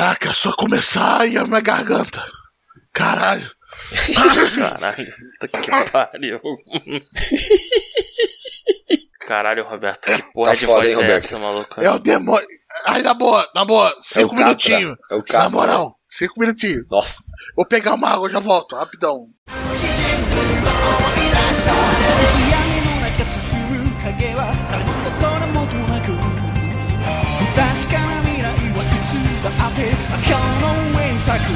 Caraca, só começar e a minha garganta. Caralho. Caralho, puta que pariu. Caralho, Roberto, que porra Tá de foda, voz hein, é Roberto? essa, maluco? É o demônio. Ai, na boa, na boa, cinco É minutinhos. é o na Catra. moral, cinco minutinhos. Nossa. Vou pegar uma água, já volto, rapidão. て今日の上に咲く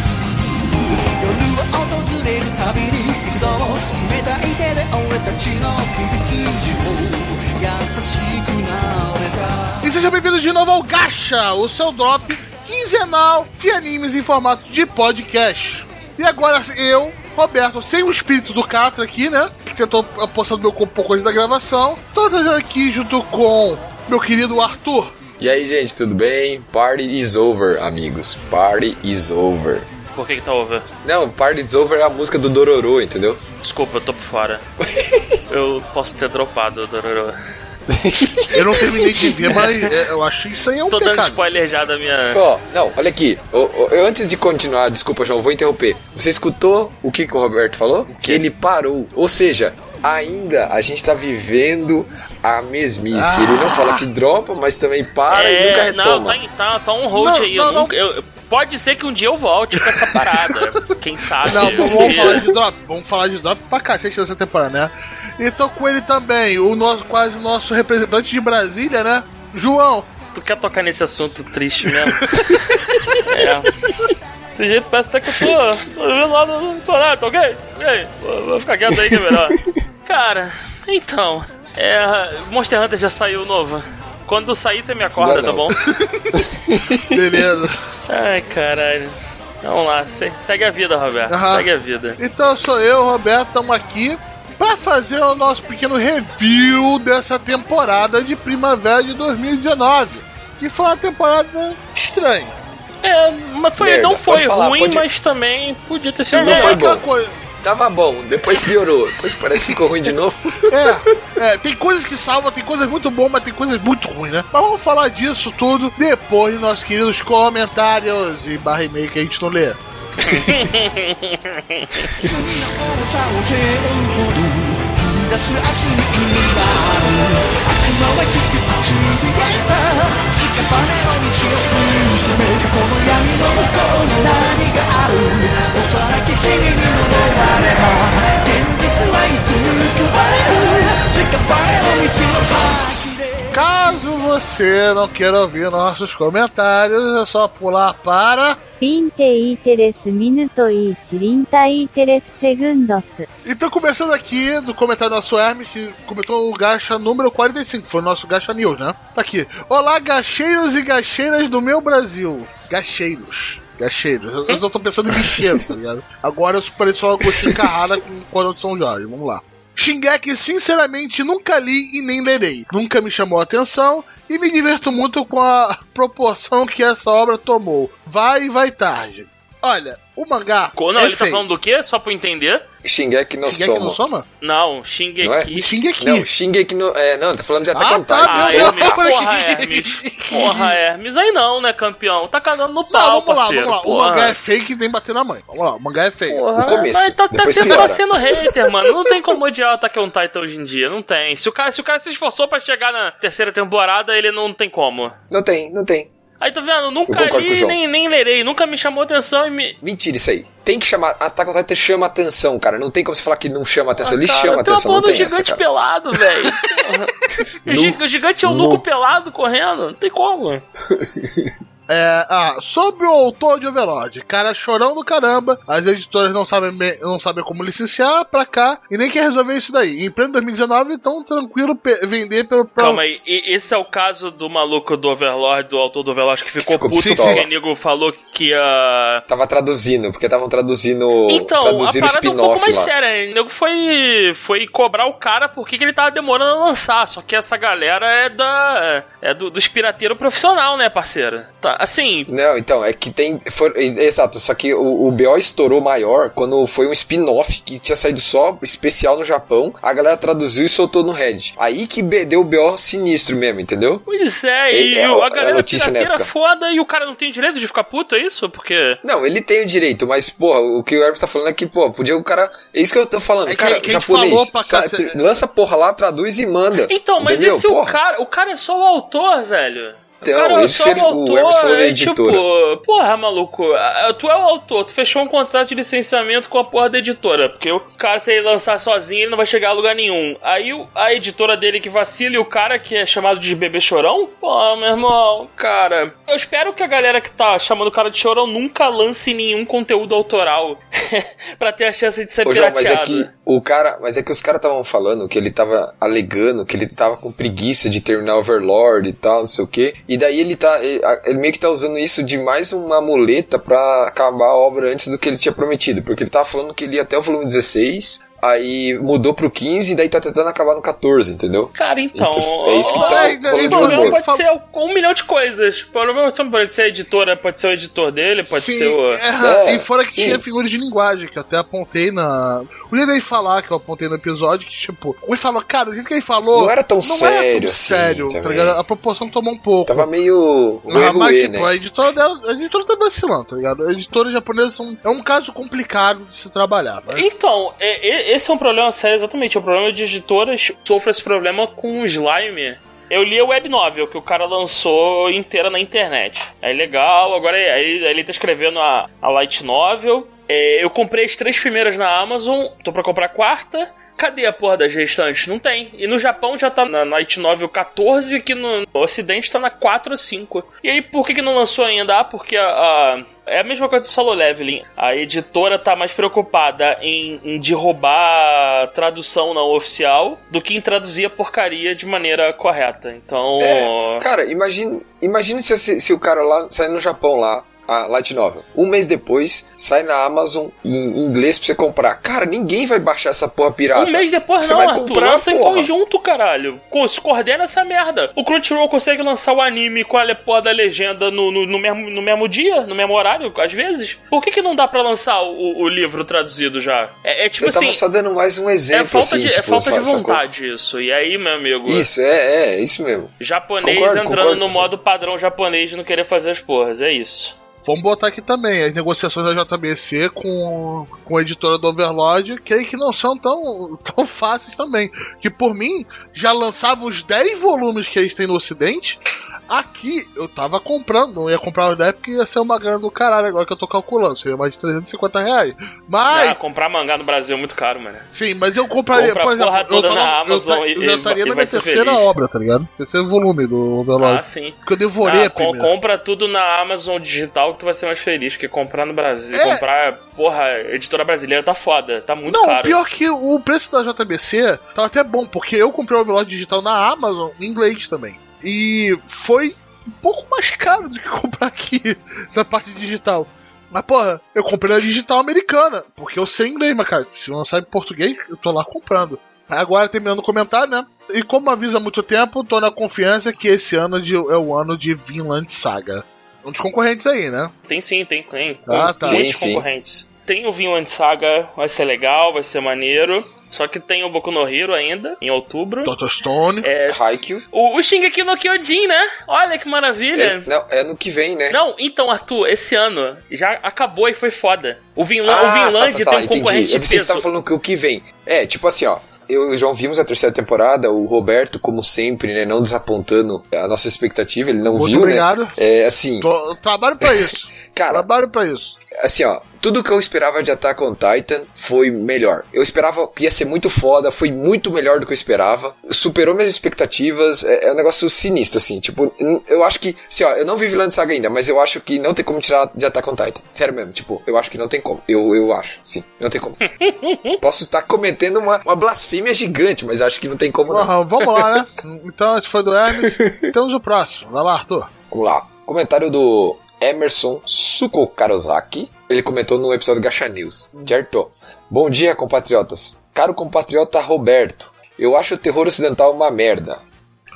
夜は訪れるたびに幾度も冷たい手で俺たちの首筋を優しくなれた E sejam bem-vindos de novo ao Gacha, o seu drop quinzenal de animes em formato de podcast. E agora eu, Roberto, sem o espírito do Catra aqui, né? Que tentou apostar do meu corpo um pouco antes da gravação. Tô trazendo aqui junto com meu querido Arthur. E aí, gente, tudo bem? Party is over, amigos. Party is over. Por que que tá over? Não, Party is over é a música do Dororo, entendeu? Desculpa, eu tô por fora. eu posso ter dropado, Dororo. Eu não terminei de ver, mas é, eu acho que isso aí é um Tô dando pecado. spoiler já da minha. Ó, não, olha aqui. Eu, antes de continuar, desculpa, João, vou interromper. Você escutou o que, que o Roberto falou? Que ele parou. Ou seja, ainda a gente tá vivendo a mesmice. Ele não fala que dropa, mas também para e nunca é, não, retoma. tá, tá, tá um hold Não, aí. não, eu não. nunca- eu- pode ser que um dia eu volte com essa parada. Quem sabe? Não, vamos vamos falar de drop. Vamos falar de drop pra cacete dessa temporada, né? E tô com ele também, o nosso, quase nosso representante de Brasília, né? João. Tu quer tocar nesse assunto triste mesmo? é. Desse jeito parece até que eu tô, tô vendo lá no restaurante, tá ok? Ok? Vou, vou ficar quieto aí que é melhor. Cara, então, é, Monster Hunter já saiu novo. Quando sair, você me acorda, Não, tá bom? não. Beleza. Ai, caralho. Vamos lá, se- segue a vida, Roberto. Aham. Segue a vida. Então sou eu, Roberto, estamos aqui para fazer o nosso pequeno review dessa temporada de primavera de 2019. Que foi uma temporada estranha. É, mas foi, Merda, não foi pode falar, ruim, pode- mas também podia ter sido É, Não é foi aquela bom. coisa. Tava bom, depois piorou. Depois parece que ficou ruim de novo. É, é, tem coisas que salvam, tem coisas muito boas, mas tem coisas muito ruins, né? Mas vamos falar disso tudo depois de nossos queridos comentários e barra e-mail que a gente não lê. さを背負うほど踏み出す明日に意味がある 雲は引きまつり出た屍を道を進めてこの闇の向こうに何がある幼き君に戻られば現実はいつ変われる。屍の道を探し Caso você não queira ouvir nossos comentários, é só pular para 23 minutos e 33 segundos. Então, começando aqui do comentário do nosso Hermes, que comentou o gacha número 45, foi o nosso gacha news, né? Tá aqui. Olá, gacheiros e gacheiras do meu Brasil. Gacheiros. Gacheiros. Eu, só tô pensando em bicheiros, tá ligado? Agora eu pareço só uma coxinha carrada com o de São Jorge. Vamos lá. Shingeki, sinceramente, nunca li e nem lerei. Nunca me chamou a atenção e me diverto muito com a proporção que essa obra tomou. Vai e vai tarde. Olha, o mangá. Não, é ele tá feio. falando do quê? Só pra eu entender? Shingeki no Shingeki no Soma. Soma? Não, Shingeki. Não é? Shingeki. Não, Shingeki no... É, não, tá falando de Attack Ah, on tá, Titan. meu Ah, Hermes, porra, porra, Hermes. Porra, Hermes. Aí não, né, campeão? Tá cagando no Não, pau, vamos lá, parceiro. vamos lá. O porra. mangá é fake e tem bater na mãe. Vamos lá, o mangá é feio. Porra, No começo, Mas tá, tá sendo, tá sendo hater, mano. Não tem como odiar o Attack on Titan hoje em dia. Não tem. Se o, cara, se o cara se esforçou pra chegar na terceira temporada, ele não tem como. Não tem, não tem. Aí tá vendo? Nunca li, nem, nem lerei. Nunca me chamou atenção e me. Mentira isso aí. Tem que chamar. Attack on Titan chama atenção, cara. Não tem como você falar que não chama atenção. Ele Ah, Cara, chama tem uma atenção, porra do tem essa, gigante cara. pelado, velho. O, gigante é um nuco pelado correndo. Não tem como. É, ah, sobre o autor de Overlord, cara chorão do caramba, as editoras não sabem, bem- não sabem como licenciar pra cá e nem quer resolver isso daí. Em pleno 2019, então tranquilo vender pelo pro- Calma aí, e- esse é o caso do maluco do Overlord, do autor do Overlord, que ficou, Ficou puto pistola. porque o nego falou que ia. Tava traduzindo, porque estavam traduzindo. Então, a traduzindo parada é um pouco mais lá. séria. O nego foi, foi cobrar o cara porque que ele tava demorando a lançar. Só que essa galera é da. É do, dos pirateiros profissional, né, parceiro? Tá, assim, Não, então, é que tem. for- exato, só que o, o BO estourou maior quando foi um spin-off que tinha saído só especial no Japão. A galera traduziu e soltou no Reddit. Aí que deu o BO sinistro mesmo, entendeu? pois é, É, e é o- a a galera notícia na pirateira época. foda e o cara não tem direito de ficar puto, é isso? Porque. Não, ele tem o direito, mas, porra, o que o Hermes tá falando é que, pô, podia o cara. É isso que eu tô falando. É cara, que japonês, falou pra sa- lança porra lá, traduz e manda. Então, mas entendeu? esse é o cara. O cara é só o autor, velho. Então, cara é ele só fez- o o autor. Falou é editora. tipo, porra, maluco. Tu é o autor, tu fechou um contrato de licenciamento com a porra da editora. Porque o cara, se ele lançar sozinho, ele não vai chegar a lugar nenhum. Aí a editora dele que vacila e o cara que é chamado de bebê chorão? Pô, meu irmão, cara. Eu espero que a galera que tá chamando o cara de chorão nunca lance nenhum conteúdo autoral pra ter a chance de ser Ô, João, mas é pirateado. que o cara, mas é que os caras estavam falando que ele tava alegando que ele tava com preguiça de terminar Overlord e tal, não sei o quê. E daí ele tá, ele, meio que tá usando isso de mais uma muleta pra acabar a obra antes do que ele tinha prometido, porque ele tava falando que ele ia até o volume 16, aí mudou pro 15 e daí tá tentando acabar no 14, entendeu? Cara, então. Então, é isso que tá o problema pode ser um milhão de coisas. O problema pode ser a editora, pode ser o editor dele, pode Sim, ser o. é, É, e fora que sim. tinha figura de linguagem, que eu até apontei na. O jeito dele falar, que eu apontei no episódio, que tipo, ele falou, cara, o jeito que ele falou. Não era tão não sério era tão assim, sério, tá ligado? A proporção tomou um pouco. Tava meio Ah, meio mas, ruê, tipo, né? a editora dela, a editora tá vacilando, tá ligado? A editora japonesa são, é um caso complicado de se trabalhar, né? Então, é- é- esse é um problema sério, exatamente. O problema de editoras sofre esse problema com o slime. Eu li a web novel que o cara lançou inteira na internet. É legal, agora é- aí ele tá escrevendo a, a light novel. É, eu comprei as três primeiras na Amazon, tô pra comprar a quarta. Cadê a porra das restantes? Não tem. E no Japão já tá na Light Novel 14, aqui no Ocidente tá na 4 ou 5. E aí, por que, que não lançou ainda? Ah, porque a, a- é a mesma coisa do Solo Leveling. A editora tá mais preocupada em, em derrubar tradução não oficial do que em traduzir a porcaria de maneira correta. Então. É, cara, imagine, imagine se, se, se o cara lá sai no Japão lá, a Light Novel. Um mês depois, sai na Amazon em inglês pra você comprar. Cara, ninguém vai baixar essa porra pirata. Um mês depois Você não, vai Arthur. comprar, lança em porra. conjunto, caralho. Se Coordena essa merda. O Crunchyroll consegue lançar o anime com a porra da legenda no, no, no mesmo, no mesmo dia, no mesmo horário, às vezes. Por que, que não dá pra lançar o, o livro traduzido já? É, é tipo Eu tava assim. só dando mais um exemplo, É falta, assim, de, é tipo, falta de vontade isso. E aí, meu amigo, Isso, é, é, isso mesmo. japonês Concordo, entrando concordo no modo padrão japonês de não querer fazer as porras. É isso. Vamos botar aqui também as negociações da JBC com, com a editora do Overlord, que, aí que não são tão, tão fáceis também. Que por mim, já lançava os 10 volumes que eles têm no Ocidente. Aqui eu tava comprando, não ia comprar 10 porque ia ser uma grana do caralho, agora que eu tô calculando, seria mais de 350 reais. Mas, Ah, comprar mangá no Brasil é muito caro, mano. sim, mas eu compraria, Compra por exemplo, eu, tava- na eu, Amazon e- eu já e estaria na minha terceira feliz. obra, tá ligado? Terceiro volume do Overlord. Ah, sim. porque eu devorei Ah, a com- primeira. compra tudo na Amazon digital que tu vai ser mais feliz, que comprar no Brasil. É. Comprar, porra, editora brasileira tá foda, tá muito Não, caro. pior que o preço da JBC tava até bom, porque eu comprei o Overlord digital na Amazon em inglês também. E foi um pouco mais caro do que comprar aqui na parte digital. Mas, porra, eu comprei na digital americana, porque eu sei inglês, mas, cara, se lançar em português, eu tô lá comprando. Agora, terminando o comentário, né? E como avisa há muito tempo, tô na confiança que esse ano de- é o ano de Vinland Saga. Um dos concorrentes aí, né? Tem sim, tem, tem. Ah, tá. Muitos Sim, sim. concorrentes. Tem o Vinland Saga, vai ser legal, vai ser maneiro. Só que tem o Boku no Hero ainda, em outubro. Dr. Stone. É, Haikyuu. o, o Shingeki no Kyojin, né? Olha que maravilha. É, não, é no que vem, né? Não, então, Arthur, esse ano já acabou e foi foda. O Vinland, Ah, o Vinland tá, tá, tá, tem um entendi. concorrente Eu pensei que você tava falando que o que vem. É, tipo assim, ó. Eu e o João vimos a terceira temporada, o Roberto, como sempre, né, não desapontando a nossa expectativa, ele não Muito viu, obrigado. né? É, assim, Tô- trabalho pra isso. cara, trabalho pra isso. assim, ó, tudo que eu esperava de Attack on Titan foi melhor. Eu esperava que ia ser muito foda, foi muito melhor do que eu esperava. Superou minhas expectativas, é, é um negócio sinistro, assim. Tipo, eu acho que, assim, ó, eu não vi Vilã de Saga ainda, mas eu acho que não tem como tirar de Attack on Titan. Sério mesmo, tipo, eu acho que não tem como. Eu, eu acho, sim, não tem como. Posso estar cometendo uma, uma blasfêmia gigante, mas acho que não tem como não. Aham, vamos lá, né? Então, esse foi do Hermes. Temos o próximo. Vai lá, Arthur. Vamos lá. Comentário do Emerson Suko Karozaki. Ele comentou no episódio Gacha News. Certo? Bom dia, compatriotas. Caro compatriota Roberto, eu acho o terror ocidental uma merda.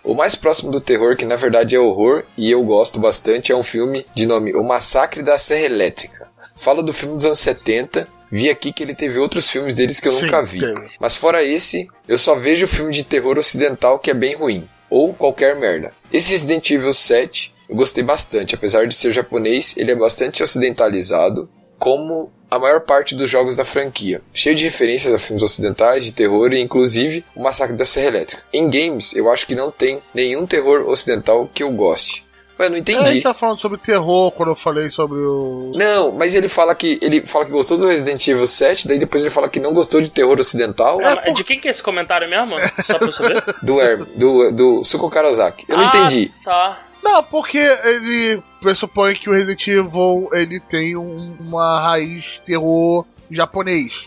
O mais próximo do terror, que na verdade é horror, e eu gosto bastante, é um filme de nome O Massacre da Serra Elétrica. Fala do filme dos anos 70. Vi aqui que ele teve outros filmes deles que eu Sim, nunca vi. teve. Mas fora esse, eu só vejo filme de terror ocidental que é bem ruim. Ou qualquer merda. Esse Resident Evil 7 eu gostei bastante. Apesar de ser japonês, ele é bastante ocidentalizado, como a maior parte dos jogos da franquia. Cheio de referências a filmes ocidentais, de terror e inclusive o Massacre da Serra Elétrica. Em games, eu acho que não tem nenhum terror ocidental que eu goste. Ué, não A entendi. gente tá falando sobre terror quando eu falei sobre o. Não, mas ele fala que ele fala que gostou do Resident Evil 7, daí depois ele fala que não gostou de terror ocidental Ah, mas de quem que é esse comentário mesmo? Só pra eu saber. do Herm, do, do Suko Karozaki. Eu não Ah, entendi. Tá. Não, porque ele pressupõe que o Resident Evil ele tem um- uma raiz terror japonês.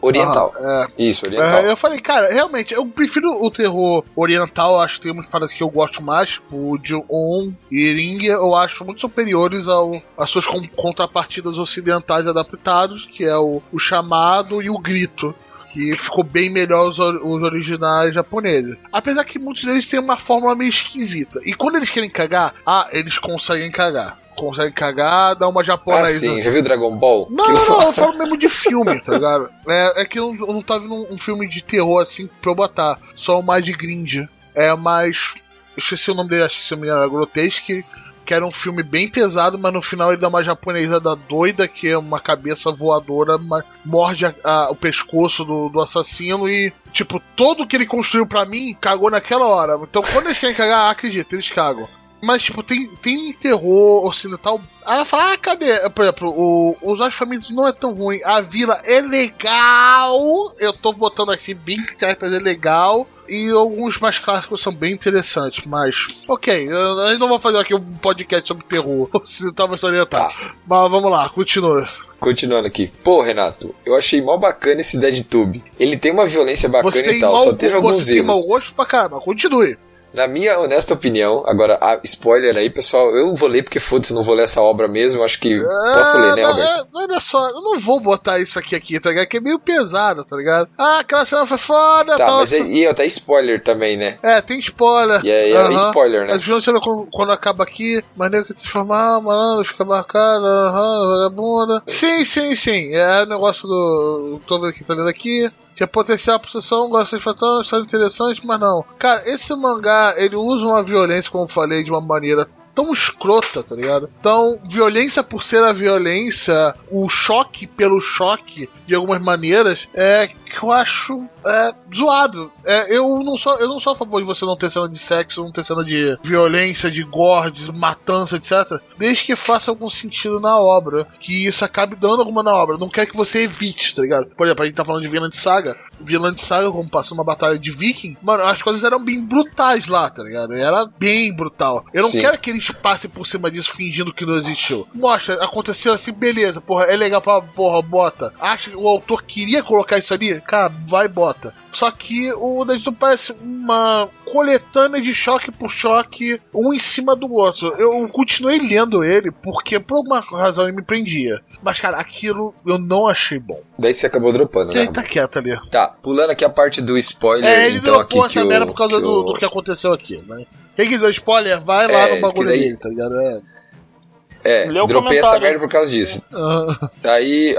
Oriental. É. Isso, oriental. É, eu falei, cara, realmente, eu prefiro o terror oriental, acho que tem umas paradas que eu gosto mais, tipo o Ju-On e Ring, eu acho muito superiores ao, às suas con- contrapartidas ocidentais adaptados, que é o, o chamado e o grito. Que ficou bem melhor os, os originais japoneses. Apesar que muitos deles têm uma fórmula meio esquisita. E quando eles querem cagar, ah, eles conseguem cagar. Conseguem cagar, dá uma Ah, japonesa. sim. Já viu Dragon Ball? Não, não, não, eu falo mesmo de filme, tá ligado? É, é que eu não, eu não tava vendo um, um filme de terror assim pra eu botar. Só o mais de grind. É mais. Eu esqueci o nome dele, acho que se eu me engano, era Grotesque. Que era um filme bem pesado, mas no final ele dá uma japonesada doida, que é uma cabeça voadora, morde a- a- o pescoço do, do assassino e, tipo, tudo que ele construiu pra mim cagou naquela hora. Então quando eles querem cagar, acredita, eles cagam. Mas, tipo, tem, tem terror ocidental. Aí ela fala, ah, cadê? Por exemplo, o, os Olhos Famintos não é tão ruim. A vila é legal. Eu tô botando aqui bem que é legal. E alguns mais clássicos são bem interessantes. Mas, ok, eu, a gente não vai fazer aqui um podcast sobre terror ocidental versus oriental. Mas vamos lá, continua. Continuando aqui. Pô, Renato, eu achei mó bacana esse DeadTube. Ele tem uma violência bacana e tal, mau, só teve alguns você tem mau erros. gosto pra caramba. Continue. Na minha honesta opinião, agora, a spoiler aí, pessoal, eu vou ler porque foda-se, não vou ler essa obra mesmo, acho que posso ler, né, Ah, Alberto? mas, é, Olha só, eu não vou botar isso aqui, aqui, tá ligado? Que é meio pesado, tá ligado? Ah, aquela cena foi foda, Tá, tal, mas é, e até spoiler também, né? É, tem spoiler. E é, é Aham. spoiler, né? Mas quando, quando acaba aqui, maneiro que transformar, malandro, fica marcada, aham, vagabunda. Sim, sim, sim. É o negócio do. Tô vendo aqui, tá vendo aqui. Tinha potencial pra sessão, gosta de fazer história interessante, mas não. Cara, esse mangá, ele usa uma violência, como eu falei, de uma maneira tão escrota, tá ligado? Então, violência por ser a violência, o choque pelo choque, de algumas maneiras, é que eu acho é, zoado. É, eu, não sou, eu não sou a favor de você não ter cena de sexo, não ter cena de violência, de gore, de matança, etc. Desde que faça algum sentido na obra. Que isso acabe dando alguma na obra. Não quer que você evite, tá ligado? Por exemplo, a gente tá falando de Vinland Saga. Vinland Saga, como passou uma batalha de viking, mano, as coisas eram bem brutais lá, tá ligado? Era bem brutal. Eu não Sim. quero que eles passem por cima disso fingindo que não existiu. Mostra, aconteceu assim, beleza, porra, é legal pra porra, bota. Acha que o autor queria colocar isso ali? Cara, vai bota. Só que o Deadpool parece uma coletânea de choque por choque, um em cima do outro. Eu continuei lendo ele porque por alguma razão ele me prendia. Mas, cara, aquilo eu não achei bom. Daí você acabou dropando, né? Ele tá quieto ali. Tá, pulando aqui a parte do spoiler, É, ele então aqui dropou essa o, merda por causa que do, o- do que aconteceu aqui, né? Quem quiser spoiler, vai lá É, no bagulho daí- dele, tá ligado? É. É, o dropei essa merda por causa disso. Ah, Aí,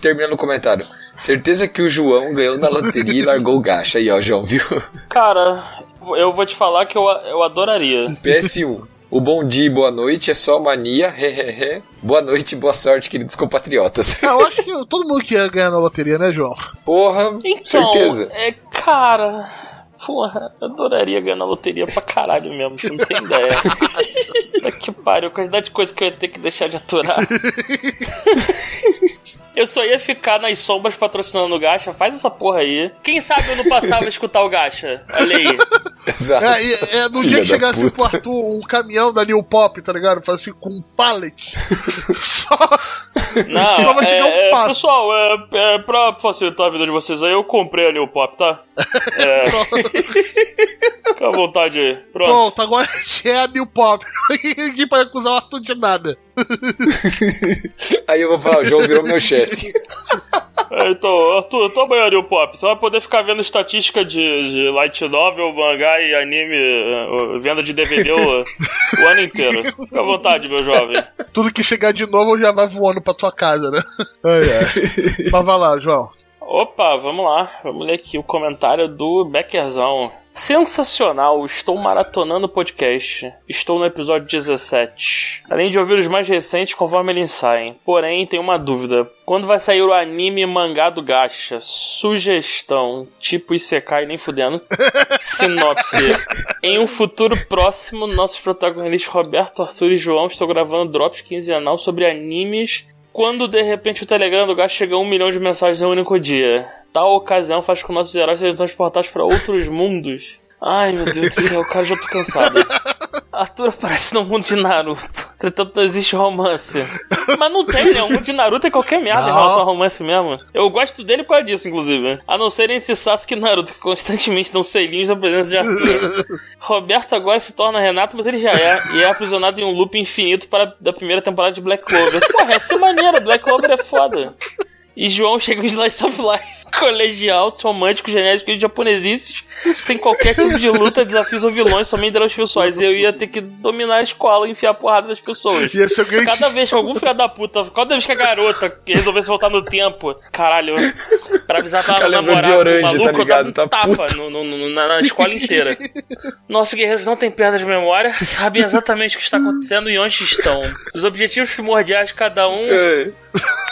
terminando o comentário. Certeza que o João ganhou na loteria e largou o gacha. Aí, ó, João, viu? Cara, eu vou te falar que eu, eu adoraria. PS1. O bom dia e boa noite é só mania, hehehe. Boa noite e boa sorte, queridos compatriotas. eu acho que todo mundo quer ganhar na loteria, né, João? Porra, Então, certeza. é, cara. Porra, eu adoraria ganhar na loteria pra caralho mesmo, você não tem ideia. Puta que pariu, a quantidade de coisa que eu ia ter que deixar de aturar. Eu só ia ficar nas sombras patrocinando o Gacha, faz essa porra aí. Quem sabe eu não passava a escutar o Gacha? Olha aí. Exato. É, e- é no Filha dia que chegasse puta. pro Arthur um caminhão da New Pop, tá ligado? Faz assim com um pallet. Só. Não, Só vai chegar um é, é, pato. pessoal, é, é, pra facilitar a vida de vocês aí, eu comprei a New Pop, tá? É. Fica à vontade aí. Pronto. Pronto, agora é a New Pop. Ninguém pode acusar o Arthur de nada. Aí eu vou falar, o João virou meu chefe. É, então, Arthur, toma aí o pop. Você vai poder ficar vendo estatística de, de light novel, mangá e anime, eh, venda de DVD o, o ano inteiro. Fica à vontade, meu jovem. Tudo que chegar de novo já vai voando pra tua casa, né? Ai, ai. Mas vai lá, João. Opa, vamos lá. Vamos ler aqui o comentário do Beckerzão. Sensacional, estou maratonando o podcast. Estou no episódio 17. Além de ouvir os mais recentes conforme eles saem. Porém, tenho uma dúvida. Quando vai sair o anime mangá do Gacha? Sugestão, tipo Isekai nem fudendo. Sinopse. Em um futuro próximo, nossos protagonistas Roberto, Arthur e João estão gravando drops quinzenal sobre animes quando de repente o Telegram do Gacha chega a um milhão de mensagens em um único dia. Tal ocasião faz com que nossos heróis sejam transportados para outros mundos. Ai meu Deus do céu, cara, já tô cansado. Arthur aparece no mundo de Naruto. Entretanto, não existe romance. Mas não tem, né? O mundo de Naruto é qualquer merda em Não. relação a romance mesmo. Eu gosto dele por causa disso, inclusive. A não ser entre Sasuke e Naruto, que constantemente dão selinhos na presença de Arthur. Roberto agora se torna Renato, mas ele já é. E é aprisionado em um loop infinito para da primeira temporada de Black Clover. Porra, essa é maneira. Black Clover é foda. E João chega em Slice of Life. Colegial, romântico, genérico e japonesices, sem qualquer tipo de luta, desafios ou vilões, somente dramas pessoais. E eu ia ter que dominar a escola e enfiar a porrada das pessoas. Ia ser alguém Cada vez que algum filho da puta, cada vez que a garota resolvesse voltar no tempo, caralho, pra avisar pra lembrando namorar de Orange, o maluco, tá ligado? eu dava um Tá tapa no, no- no- na, na escola inteira. Nossos guerreiros não têm perda de memória, sabem exatamente o que está acontecendo e onde estão. Os objetivos primordiais de cada um É.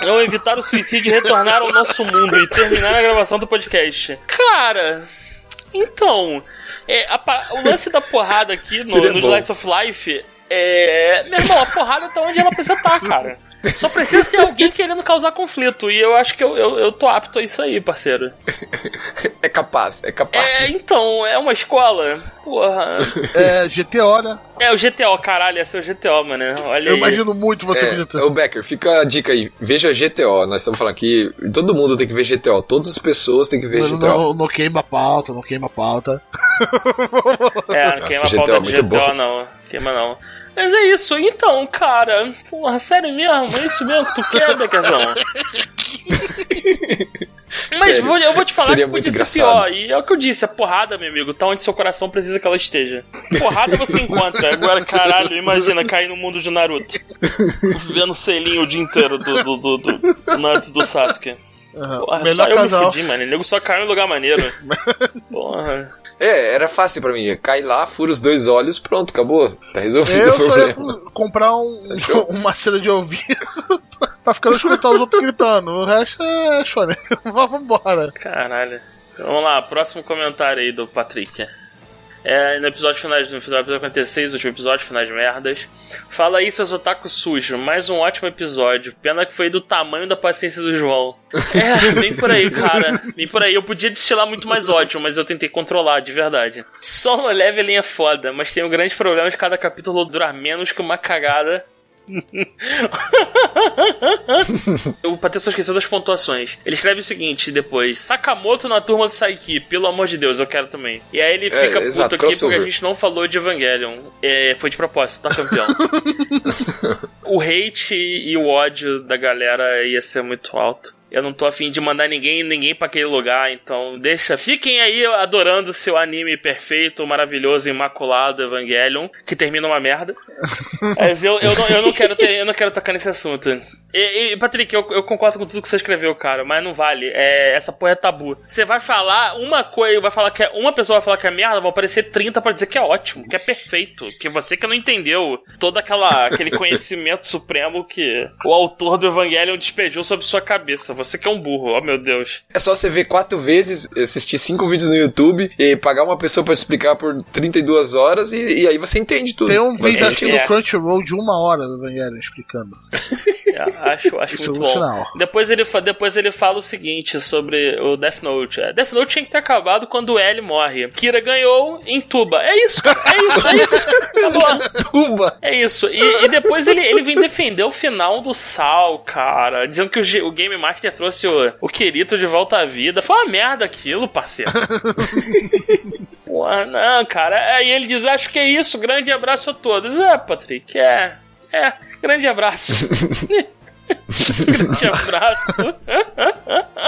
é evitar o suicídio e retornar ao nosso mundo e terminar a gravação do podcast. Cara, então, é, a o lance da porrada aqui no, no. Slice of Life é. Meu irmão, a porrada tá onde ela precisa estar, cara. Só precisa ter alguém querendo causar conflito. E eu acho que eu, eu, eu tô apto a isso aí, parceiro. É capaz, é capaz. É, então, é uma escola. Porra. É, GTO, né? É o GTO, caralho, ia ser o GTO, mano. Olha Eu aí. imagino muito você É, ô Becker, fica a dica aí. Veja GTO. Nós estamos falando aqui. Todo mundo tem que ver GTO. Todas as pessoas têm que ver Não, GTO. não, não queima a pauta, não queima a pauta. É, Nossa, não queima a GTO pauta é de muito GTO, bom. não. Queima não. Mas é isso, então, cara. Porra, sério mesmo? É isso mesmo que tu quer, Beckerzão? Mas vou- eu vou te falar seria que muito podia ser pior. E é o que eu disse, a porrada, meu amigo, tá onde seu coração precisa que ela esteja. Porrada você encontra. Agora, caralho, imagina cair no mundo de Naruto. Vendo selinho o dia inteiro do, do, do, do, do Naruto e do Sasuke. Aham. Porra, só Melhor eu casal. me fudi, mano. O nego só caiu em lugar maneiro. Porra. É, era fácil pra mim. Cai lá, fura os dois olhos, pronto, acabou. Tá resolvido Eu o só ia problema. comprar um, uma cena de ouvido pra ficar não escutar os outros gritando. O resto é chore. Vamos embora. Caralho. Vamos lá, próximo comentário aí do Patrick. É, no episódio final, no episódio 46, último episódio, finais merdas. Fala aí, seus otaku sujo. Mais um ótimo episódio. Pena que foi do tamanho da paciência do João. É, bem por aí, cara. Bem por aí. Eu podia destilar muito mais ódio, mas eu tentei controlar, de verdade. Solo leveling é foda, mas tem um grande problema de cada capítulo durar menos que uma cagada. O Patrício esqueceu das pontuações. Ele escreve o seguinte depois: Sakamoto na turma do Saiki, pelo amor de Deus, eu quero também. E aí ele É, fica puto exato, aqui porque a gente não falou de Evangelion. É, foi de propósito, tá campeão. o hate e o ódio da galera ia ser muito alto. Eu não tô afim de mandar ninguém ninguém para aquele lugar, então deixa. Fiquem aí adorando seu anime perfeito, maravilhoso, imaculado, Evangelion, que termina uma merda. Mas eu, eu, não, eu não quero ter, eu não quero tocar nesse assunto. E, e, Patrick, eu, eu concordo com tudo que você escreveu, cara, mas não vale. É, essa porra é tabu. Você vai falar uma coisa, vai falar que é, uma pessoa vai falar que é merda, vão aparecer 30 pra dizer que é ótimo, que é perfeito, que você que não entendeu todo aquela, aquele conhecimento supremo que o autor do Evangelion despejou sobre sua cabeça. Você que é um burro, oh meu Deus. É só você ver quatro vezes, assistir cinco vídeos no YouTube e pagar uma pessoa pra te explicar por 32 horas e, e aí você entende tudo. Tem um vídeo é. no. Crunchyroll de uma hora do Evangelho explicando. É, acho acho Isso é muito um bom. sinal. Depois ele, depois ele fala o seguinte sobre o Death Note. É, Death Note tinha que ter acabado quando o L morre. Kira ganhou em Tuba. É isso, cara. É isso, é isso. Tuba! É isso. E, e depois ele, ele vem defender o final do Sal, cara. Dizendo que o, o Game Master trouxe o, o Kirito de volta à vida. Foi uma merda aquilo, parceiro. Porra, não, cara. Aí ele diz: Acho que é isso. Grande abraço a todos. É, Patrick. É. É. Grande abraço. grande abraço.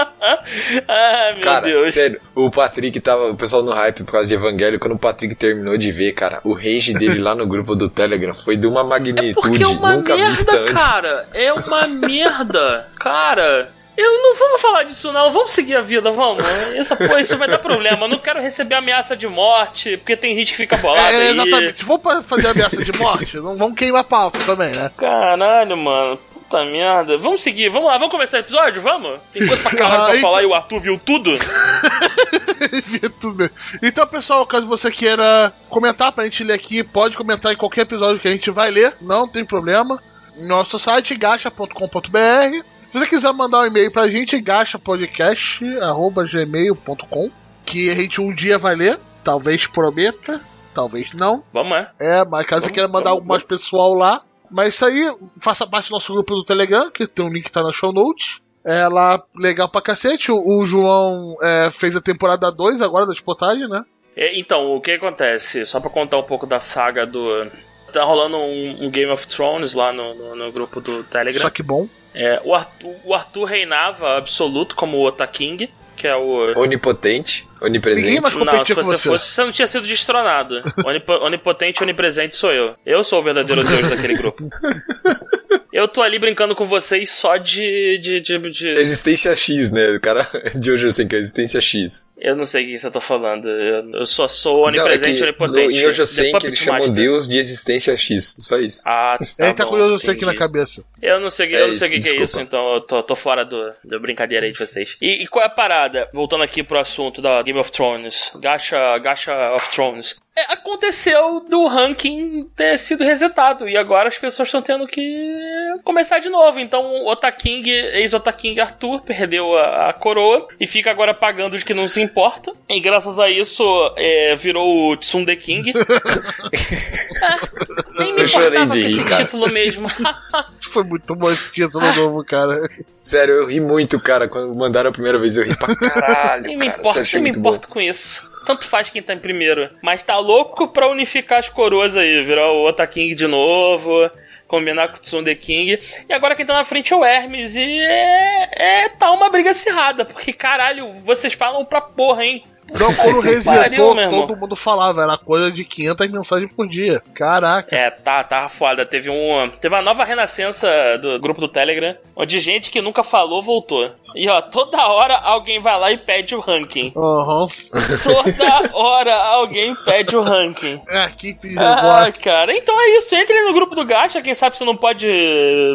ah, meu Cara, Deus. sério, o Patrick tava, o pessoal no hype por causa de Evangelho, quando o Patrick terminou de ver, cara, o rage dele lá no grupo do Telegram foi de uma É magnitude porque é uma nunca vista merda, antes. cara. É uma merda. Cara, eu não vamos falar disso não. Vamos seguir a vida, vamos. Essa porra, isso vai dar problema. Eu não quero receber ameaça de morte, porque tem gente que fica bolada É, exatamente. For pra fazer ameaça de morte, não vamos queimar pauta também, né? Caralho, mano. Puta merda. Vamos seguir, vamos lá, vamos começar o episódio? Vamos? Tem coisa pra caralho pra falar e o Arthur viu tudo? Via tudo mesmo. Então, pessoal, caso você queira comentar pra gente ler aqui, pode comentar em qualquer episódio que a gente vai ler, não tem problema. Nosso site, gacha.com.br. Se você quiser mandar um e-mail pra gente, gachapodcast.gmail.com que a gente um dia vai ler, talvez prometa, talvez não. Vamos, é. É, mas caso você queira mandar algo mais pessoal lá. Mas isso aí, faça parte do nosso grupo do Telegram, que tem um link que tá na show notes. É lá, legal pra cacete. O, o João é, fez a temporada 2 agora da Spotagem, né? Então, o que acontece? Só pra contar um pouco da saga do. Tá rolando um, um Game of Thrones lá no, no, no grupo do Telegram. Só que bom. É, o, Arthur, o Arthur reinava absoluto como o Ota King, que é o. Onipotente, onipresente. Não, se você você. fosse, você não tinha sido destronado. Onipo, onipotente e onipresente sou eu. Eu sou o verdadeiro deus daquele grupo. Eu tô ali brincando com vocês só de. de, de, de- Existência X, né? O cara de hoje eu sei que é existência X. Eu não sei o que você tá falando. Eu, eu só sou Não, é onipresente que e onipotente. no, em hoje eu sei que eles chamam. Deus de existência X. Só isso. Ah, tá Ele tá bom, curioso você aqui na entendi. cabeça. Eu não sei, É eu não sei o que, que é isso, então eu tô, tô fora do, da brincadeira aí de vocês. E, e qual é a parada? Voltando aqui pro assunto da Game of Thrones, Gacha, Gacha of Thrones. É, aconteceu do ranking ter sido resetado e agora as pessoas estão tendo que começar de novo. Então o Otaking, ex-Otaking Arthur, perdeu a, a coroa e fica agora pagando os que não se importa. E graças a isso é, virou o Tsunde King. É, nem me Eu chorei de com rir, esse cara. título mesmo. Foi muito bom esse título novo, cara. Sério, eu ri muito, cara. Quando mandaram a primeira vez, eu ri pra caralho. Nem me cara. importa, nem me bom. importo com isso. Tanto faz quem tá em primeiro. Mas tá louco pra unificar as coroas aí, virar o Ota King de novo, combinar com o Tsunde King. E agora quem tá na frente é o Hermes. E é, é tá uma briga acirrada, porque caralho, vocês falam pra porra, hein? Não, quando resetou, todo mundo falava, era coisa de 500 mensagens por dia. Caraca. É, tá, tá foda. Teve um. Teve uma nova renascença do grupo do Telegram, onde gente que nunca falou voltou. E ó, toda hora alguém vai lá e pede o ranking. Aham. Toda hora alguém pede o ranking. É, que pediu Ah, cara, então é isso. Entre no grupo do Gacha, quem sabe você não pode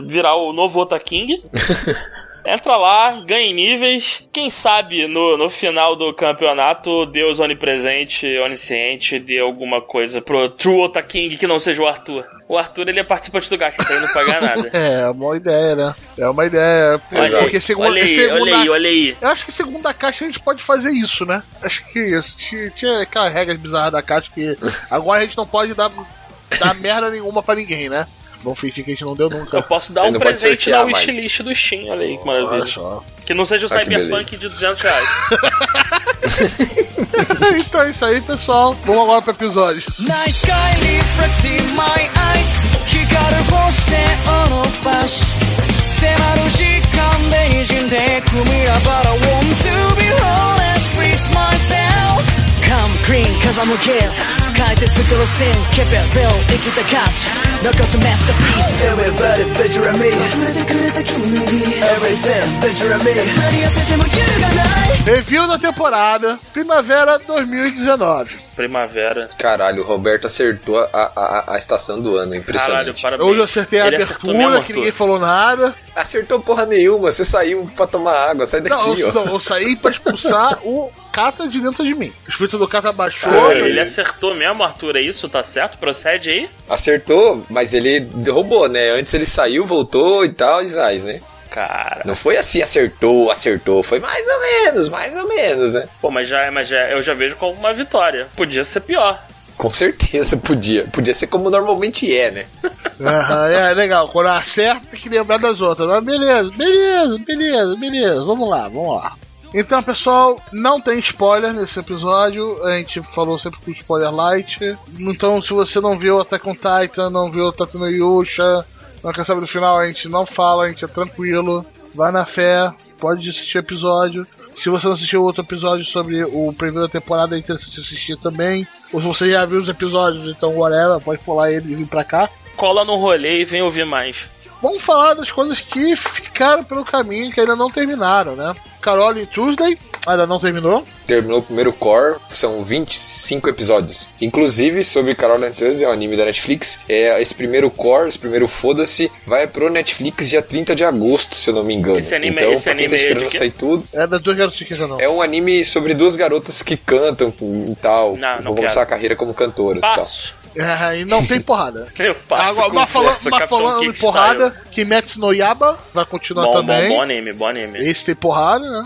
virar o novo Ota King. Entra lá, ganhe níveis. Quem sabe no, no final do campeonato, Deus onipresente, onisciente, dê alguma coisa pro True Ota King que não seja o Arthur. O Arthur, ele é participante do Gacha, então ele não paga nada. É, uma ideia, né? É uma ideia. Olha aí, Porque segunda, olha aí, segunda, olha aí, olha aí. Eu acho que segunda caixa a gente pode fazer isso, né? Acho que isso. Tinha, tinha aquelas regras bizarras da caixa que agora a gente não pode dar, dar merda nenhuma pra ninguém, né? Vamos fingir que a gente não deu Eu nunca. posso dar Ele um não pode presente na sortear mais. wishlist do Steam, olha aí que Olha maravilha. só. Que não seja o Ah, que Cyberpunk beleza. de 200 reais. então é isso aí, pessoal. Vamos agora pro episódio. Night sky reflecting my eyes 光る星でおのばし迫る時間で滲んでく未来 But I want to be honest with myself Come clean cause I'm a kid 変えて作るシーン Keep it real 生きた歌詞残す masterpiece Everybody picture me 溢れてくれた君の日 Everything picture me なり痩せても揺るがない Review da temporada Primavera 2019. Primavera. Caralho, o Roberto acertou a, a, a estação do ano. Caralho, Impressionante. parabéns. Hoje eu acertei a Ele abertura, que ninguém falou nada. Acertou porra nenhuma. Você saiu pra tomar água. Sai daqui, Não, eu, ó. não, eu saí pra expulsar o Kata de dentro de mim. O espírito do Kata baixou. E- ele acertou mesmo, Arthur, é isso? Tá certo? Procede aí? Acertou, mas ele roubou, né? Antes ele saiu, voltou e tal, e zaz, né? Cara. Não foi assim, acertou, acertou. Foi mais ou menos, mais ou menos, né? Pô, mas já, mas já eu já vejo como uma vitória. Podia ser pior. Com certeza podia. Podia ser como normalmente é, né? Aham, é legal. Quando acerta, tem que lembrar das outras. Mas beleza, beleza, beleza, beleza. Vamos lá, vamos lá. Então, pessoal, não tem spoiler nesse episódio. A gente falou sempre com spoiler light. Então, se você não viu Attack on Titan, não viu Tatooine Yusha, não quer saber do final, a gente não fala, a gente é tranquilo. Vai na fé, pode assistir o episódio. Se você não assistiu outro episódio sobre o primeiro da temporada, é interessante assistir também. Ou se você já viu os episódios, então whatever, pode pular eles e vir pra cá. Cola no rolê e vem ouvir mais. Vamos falar das coisas que ficaram pelo caminho, que ainda não terminaram, né? Carol e Tuesday, ainda não terminou. Terminou o primeiro core, são 25 episódios. Inclusive, sobre Carol Tuesday, é um anime da Netflix, é, esse primeiro core, esse primeiro foda-se, vai pro Netflix dia 30 de agosto, se eu não me engano. Esse anime- então, esse pra quem anime tá é esperando quê? sair tudo, É das duas garotas que não. é um anime sobre duas garotas que cantam e tal. Não, não vão começar a carreira como cantoras e tal. É, e não tem porrada. Eu passo Agora, mas falando, mas falando em porrada, Kimetsu no Yaba vai continuar Bom, também. bom, bom anime, bom anime. Esse tem porrada, né?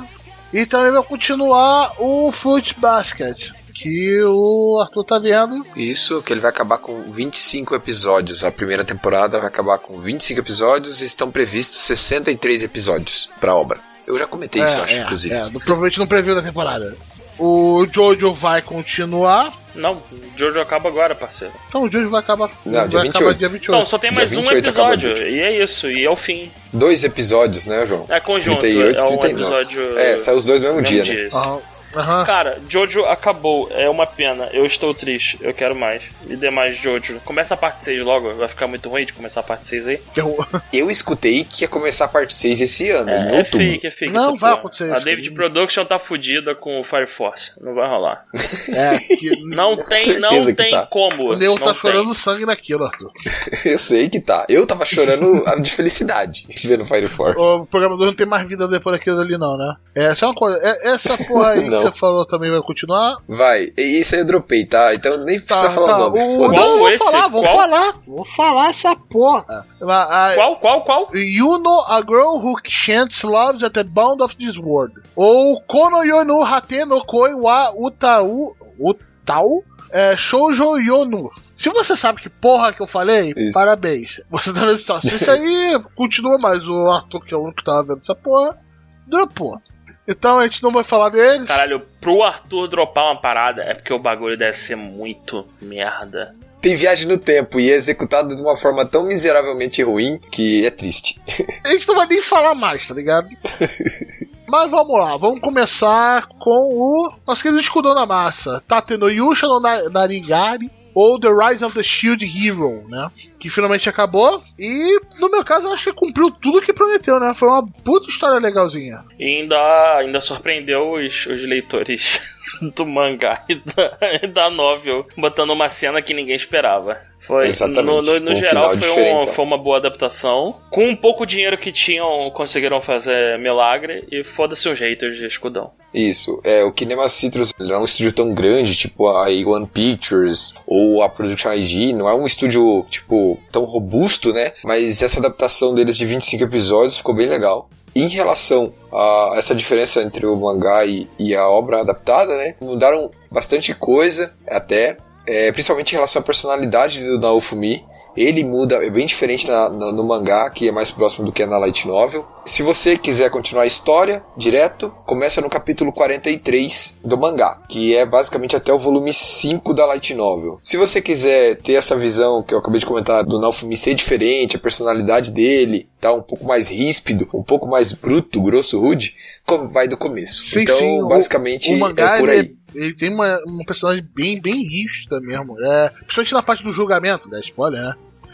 E também vai continuar o Fruit Basket, que o Arthur tá vendo. Isso, que ele vai acabar com 25 episódios. A primeira temporada vai acabar com 25 episódios e estão previstos 63 episódios pra obra. Eu já comentei isso, eu acho, é, inclusive. é, provavelmente não previu da temporada. O Jojo vai continuar. Não, o Jojo acaba agora, parceiro. Então o Jojo vai acabar, Não, vai dia acabar 28. dia 28. Então, só tem Dia mais um 28 acaba episódio. E é isso, e é o fim. Dois episódios, né, João? É conjunto, 38 é um 39. episódio. É, saiu os dois no mesmo, mesmo dia, né? isso. Aham. Cara, Jojo acabou, é uma pena. Eu estou triste, eu quero mais. Me dê mais Jojo. Começa a parte 6 logo, vai ficar muito ruim de começar a parte 6 aí. Eu- Eu escutei que ia começar a parte 6 esse ano, É, é outubro. fake, é fake. Não vai porra. acontecer A isso. David Production tá fudida com o Fire Force. Não vai rolar. É, que Não tem, certeza não que tem tá. como. o Neo tá tem. chorando sangue naquilo, Arthur. Eu sei que tá. Eu tava chorando de felicidade vendo Fire Force. O programador não tem mais vida depois daquilo ali, não, né? É, só uma coisa. é- essa porra aí Não. Você falou também vai continuar. Vai, e isso aí eu dropei, tá? Então nem precisa falar o nome. O... Foda-se. Não, vou esse? falar, vou Qual? falar. Vou falar essa porra. A- a- Qual, qual, qual? You know a girl who chants loves at the bound of this world. Ou Kono Yonu Hate no Koi wa Utau. Utau? É, Shoujo Yonu. Se você sabe que porra que eu falei, Isso. parabéns. Você tá vendo situação. Isso aí continua, mas o Arthur, que é o único que tava vendo essa porra, dropou. Então a gente não vai falar deles. Caralho, pro Arthur dropar uma parada é porque o bagulho deve ser muito merda. Tem viagem no tempo e é executado de uma forma tão miseravelmente ruim que é triste. A gente não vai nem falar mais, tá ligado? Mas vamos lá, vamos começar com o nosso querido escudão na massa. Tate no Yusha no Na- Narigari, ou The Rise of the Shield Hero, né? Que finalmente acabou. E no meu caso, eu acho que cumpriu tudo que prometeu, né? Foi uma puta história legalzinha. E ainda, ainda surpreendeu os, os leitores do mangá e da, e da novel, botando uma cena que ninguém esperava. Foi, Exatamente. No, no- no Um geral, foi, um- foi uma boa adaptação. Com um pouco dinheiro que tinham, conseguiram fazer milagre. E foda-se os haters de escudão. Isso, é, o Kinema Citrus não é um estúdio tão grande, tipo a A1 Pictures ou a Production IG, não é um estúdio, tipo, tão robusto, né? Mas essa adaptação deles de 25 episódios ficou bem legal. Em relação a essa diferença entre o mangá e, e a obra adaptada, né? Mudaram bastante coisa, até, é, principalmente em relação à personalidade do Naofumi. Ele muda, é bem diferente na- na- no mangá, que é mais próximo do que é na light novel. Se você quiser continuar a história direto, começa no capítulo 43 do mangá, que é basicamente até o volume 5 da light novel. Se você quiser ter essa visão que eu acabei de comentar do Naofumi ser diferente, a personalidade dele tá um pouco mais ríspido, um pouco mais bruto, grosso, rude, como vai do começo. Sim, então, sim, o- basicamente o mangá é por ele, aí. ele tem uma, uma personagem bem, bem rígida mesmo. É, principalmente na parte do julgamento, né? Spoiler, né?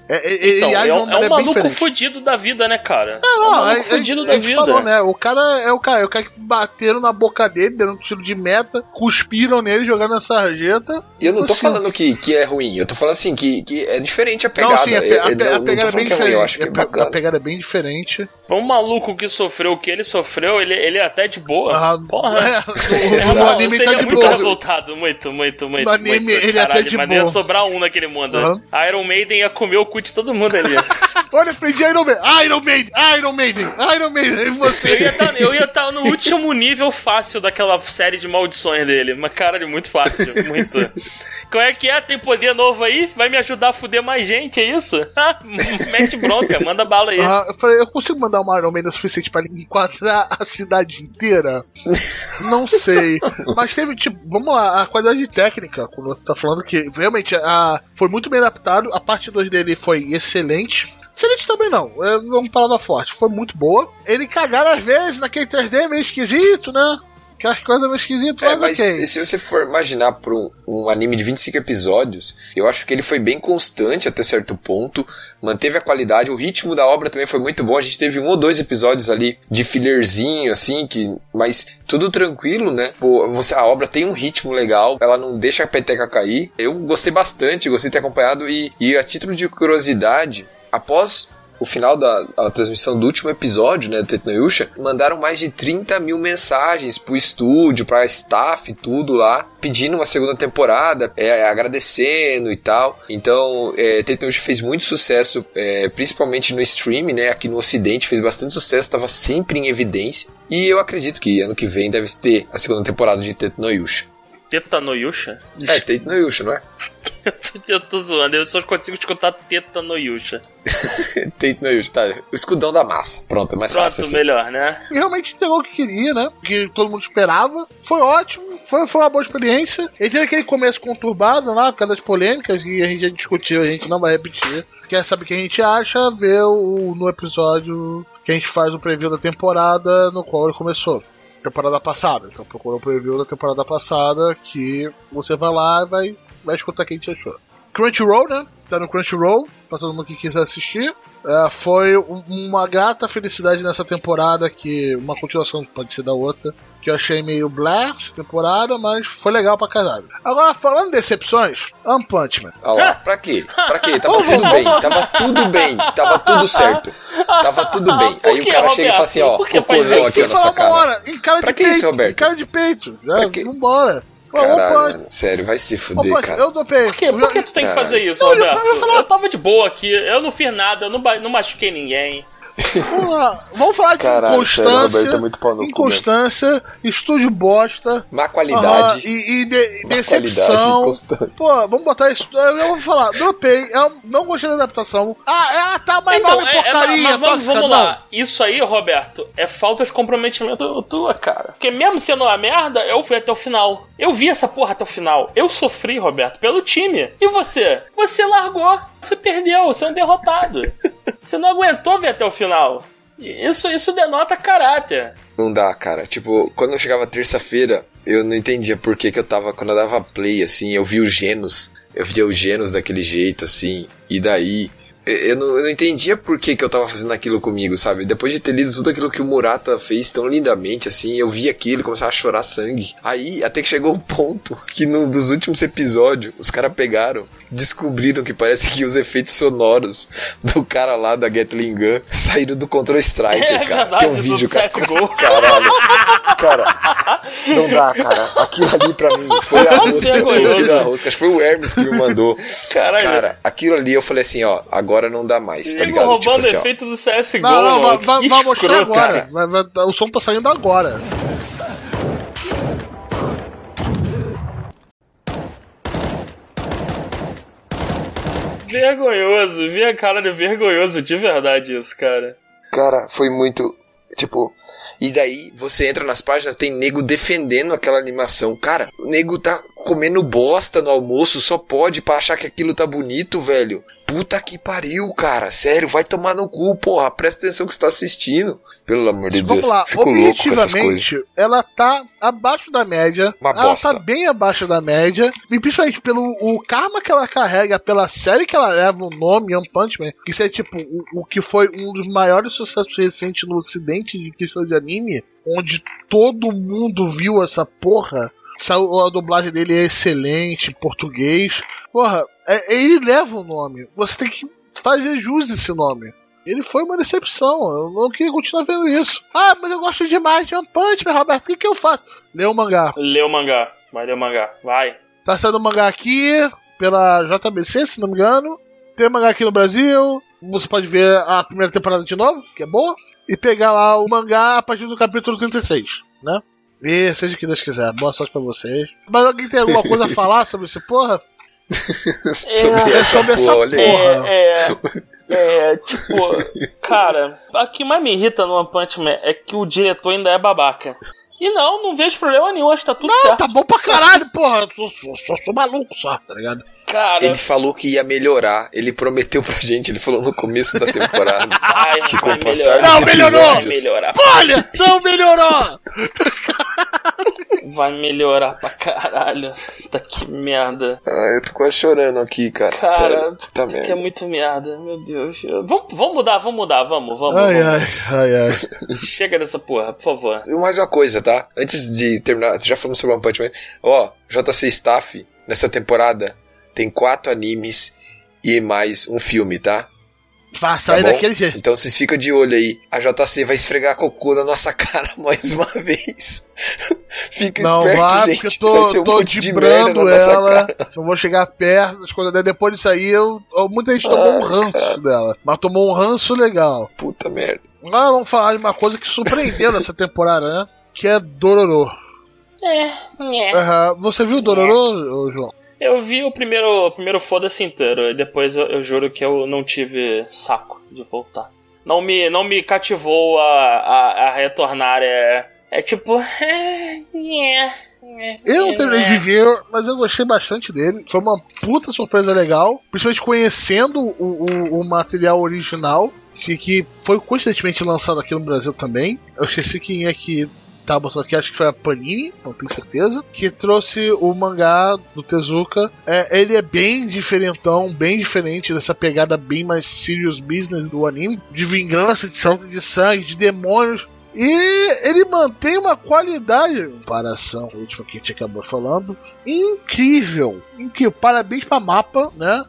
É, é- Então, ele age é, um, uma é um maneira bem maluco diferente. fudido da vida, né, cara? é um Não, maluco a, fudido a, da a vida. falou, né? O cara é o cara, é o cara que bateram na boca dele, deram um tiro de meta, cuspiram nele, jogaram na sarjeta. E eu não tô Assim, falando que, que é ruim, eu tô falando assim que, que é diferente a pegada. Não, sim, a, pe- a, É- é- pe- a pegada é bem que é ruim, diferente. eu acho que é a, bacana. a pegada é bem diferente. Um maluco que sofreu o que ele sofreu, ele, ele é até de boa. Ah, Porra. é, no, anime tá muito boa. revoltado, muito, muito, muito. No anime, muito, ele é até de mas boa. ia sobrar um naquele mundo. A Iron Maiden ia comer o cu de todo mundo ali. Olha, de Iron Maiden, Iron Maiden, Iron Maiden, Iron Maiden, e ia você? eu ia estar no último nível fácil daquela série de maldições dele. Mas caralho, muito fácil, muito. Como é que é? Tem poder novo aí? Vai me ajudar a fuder mais gente, é isso? Ah, Mete bronca, manda bala aí. Ah, eu falei, eu consigo mandar uma Iron Maiden o suficiente pra ele enquadrar a cidade inteira? Não sei. Mas teve, tipo, vamos lá, a qualidade técnica, quando você tá falando que realmente a, foi muito bem adaptado, a parte 2 dele foi excelente. Excelente também não, é uma palavra forte, foi muito boa. Ele cagaram às vezes naquele 3D meio esquisito, né? Aquelas coisas meio esquisitas, É, mas, se você for imaginar por um, um anime de 25 episódios, eu acho que ele foi bem constante até certo ponto, manteve a qualidade, o ritmo da obra também foi muito bom. A gente teve um ou dois episódios ali de fillerzinho, assim, que, mas tudo tranquilo, né? Pô, você, a obra tem um ritmo legal, ela não deixa a peteca cair. Eu gostei bastante, gostei de ter acompanhado e, e a título de curiosidade, após o final da a transmissão do último episódio, né, do Tetnoyusha, mandaram mais de 30 mil mensagens pro estúdio, pra staff, tudo lá, pedindo uma segunda temporada, é, agradecendo e tal. Então, é, Tetnoyusha fez muito sucesso, é, principalmente no stream, né, aqui no ocidente, fez bastante sucesso, estava sempre em evidência. E eu acredito que ano que vem deve ter a segunda temporada de Tetnoyusha. Teta no Yusha? É, Tetnoyusha, não é? eu tô zoando, eu só consigo escutar Teta Yusha. Tetnoyusha, tá. O escudão da massa. Pronto, é mais Pronto, fácil assim. melhor, né? E realmente entregou o que queria, né? O que todo mundo esperava. Foi ótimo, foi, foi uma boa experiência. Ele teve aquele começo conturbado lá, por causa das polêmicas, e a gente já discutiu, a gente não vai repetir. Quer saber o que a gente acha? Vê o, no episódio que a gente faz o preview da temporada no qual ele começou. Temporada passada. Então procura o preview da temporada passada que você vai lá e vai, vai escutar o que a gente achou. Crunchyroll, né? Tá no Crunchyroll, pra todo mundo que quiser assistir. É, foi um- uma grata felicidade nessa temporada, que uma continuação pode ser da outra, que eu achei meio blá essa temporada, mas foi legal pra caralho. Agora, falando de decepções, One Punch Man. Olha lá, pra quê? Pra quê? Tava tudo bem, tava tudo bem, tava tudo certo. Tava tudo bem. Por Aí o cara chega e fala assim, ó, o aqui na sua uma cara. hora, em cara Pra de que peito. isso, Roberto? Em cara de peito. Já, Pra vambora. Caralho, Punch. mano, sério, vai se fuder, Punch, cara. eu dou peito. Por quê? Por que tu tem que Caralho. fazer isso, Não, Roberto? eu falar- Eu tava de boa aqui, eu não fiz nada, eu não, não machuquei ninguém. Vamos lá, vamos falar de Caralho, inconstância. É muito pau no cu, inconstância, estúdio bosta. Má qualidade. aham, e, e de- má decepção. qualidade. Pô, vamos botar isso. Eu vou falar, dropei, eu não gostei da adaptação. Ah, é, tá, mas Então, nome é, é, porcaria, mas vamos, tóxica, vamos não. lá. Isso aí, Roberto, é falta de comprometimento tua, cara. Porque mesmo sendo uma merda, eu fui até o final. Eu vi essa porra até o final. Eu sofri, Roberto, pelo time. E você? Você largou. Você perdeu. Você é um derrotado. você não aguentou ver até o final. Isso, isso denota caráter. Não dá, cara. Tipo, quando eu chegava terça-feira, eu não entendia por que, que eu tava. Quando eu dava play, assim, eu vi o Genos. Eu via o Genos daquele jeito, assim. E daí. Eu- não, eu não entendia por que, que eu tava fazendo aquilo comigo, sabe? Depois de ter lido tudo aquilo que o Murata fez tão lindamente, assim, eu vi aquilo e começava a chorar sangue. Aí, até que chegou um ponto que num dos últimos episódios, os caras pegaram, descobriram que parece que os efeitos sonoros do cara lá da Gatling Gun saíram do Control Striker, É cara. verdade, Tem um vídeo, cara. CSGO. Caralho. Cara, não dá, cara. Aquilo ali pra mim foi a rosca, foi o fio da rosca. Acho que foi o Hermes que me mandou. Caralho. Cara, aquilo ali eu falei assim, ó, agora não dá mais, tá ligado? Tipo roubando assim, ó. efeito do CSGO, Não, não, vai, mano. vai, Que vai mostrar escroto, agora. cara. Vai- vai- o som tá saindo agora. Vergonhoso, vi a cara de vergonhoso, de verdade isso, cara. Cara, foi muito. Tipo. E daí você entra nas páginas, tem nego defendendo aquela animação. Cara, o nego tá comendo bosta no almoço, só pode pra achar que aquilo tá bonito, velho. Puta que pariu, cara. Sério, vai tomar no cu, porra. Presta atenção que você tá assistindo. Pelo amor de Vamos Deus. lá, Fico objetivamente, ela tá abaixo da média. Uma ela bosta. tá bem abaixo da média. E principalmente pelo o karma que ela carrega, pela série que ela leva, o nome One Punch Man. Isso é tipo o, o que foi um dos maiores sucessos recentes no ocidente de questão de anime. Onde todo mundo viu essa porra. A dublagem dele é excelente, em português. Porra, é- ele leva o nome. Você tem que fazer jus esse nome. Ele foi uma decepção. Eu não queria continuar vendo isso. Ah, mas eu gosto demais de One Punch Man, Roberto. O que, que eu faço? Lê o mangá. Lê o mangá, vai ler o mangá, vai. Tá saindo o mangá aqui pela JBC, se não me engano. Tem mangá aqui no Brasil. Você pode ver a primeira temporada de novo, que é boa. E pegar lá o mangá a partir do capítulo 36, né? E seja o que Deus quiser. Boa sorte pra vocês. Mas alguém tem alguma coisa a falar sobre esse porra? Sobre É essa sobre essa porra, olha porra. É, é, é, tipo, cara, o que mais me irrita no One Punch Man é que o diretor ainda é babaca. E não, não vejo problema nenhum, acho que tá tudo Não, certo. tá bom pra caralho, porra. Eu sou, sou, sou, sou maluco só, tá ligado? Cara, Ele falou que ia melhorar. Ele prometeu pra gente, ele falou no começo da temporada. ai, que com passar Não, melhorou! Melhorar. Olha, não melhorou! Vai melhorar pra caralho. Puta que merda. Ah, eu tô quase chorando aqui, cara. Cara, Sério. Puta Que é merda. muito merda, meu Deus. Vamos, vamos mudar, vamos mudar, vamos, vamos. Ai, vamos. ai, ai, ai. Chega dessa porra, por favor. E Mais uma coisa, tá? Antes de terminar, já falamos sobre One Punch Man. Ó, JC Staff, nessa temporada, tem quatro animes e mais um filme, tá? Vai Tá sair bom? daquele jeito. Então vocês ficam de olho aí. A JC vai esfregar cocô na nossa cara mais uma vez. Fica Não esperto, vai, gente. porque eu vai tô, ser um tô monte de merda na nossa ela. cara. Não vou chegar perto das coisas. Depois disso aí, eu, eu- muita gente tomou um ranço dela. Mas tomou um ranço legal. Puta merda. Agora vamos falar de uma coisa que surpreendeu nessa temporada, né? Que é Dororo. É, é. Aham. Você viu Dororo, ô, João? Eu vi o primeiro, o primeiro foda-se inteiro, e depois eu, eu juro que eu não tive saco de voltar. Não me, não me cativou a, a, a retornar. É, é tipo. É, é, é, Eu não terminei é. de ver, mas eu gostei bastante dele. Foi uma puta surpresa legal. Principalmente conhecendo o, o, o material original. Que, que foi coincidentemente lançado aqui no Brasil também. Eu esqueci quem é que tá botando aqui, acho que foi a Panini, não tenho certeza. Que trouxe o mangá do Tezuka. É, ele é bem diferentão, bem diferente dessa pegada bem mais serious business do anime. De vingança, de sangue, de sangue, de demônios. E ele mantém uma qualidade, em comparação com o último que a gente acabou falando, incrível. Incrível. Parabéns pra mapa, né?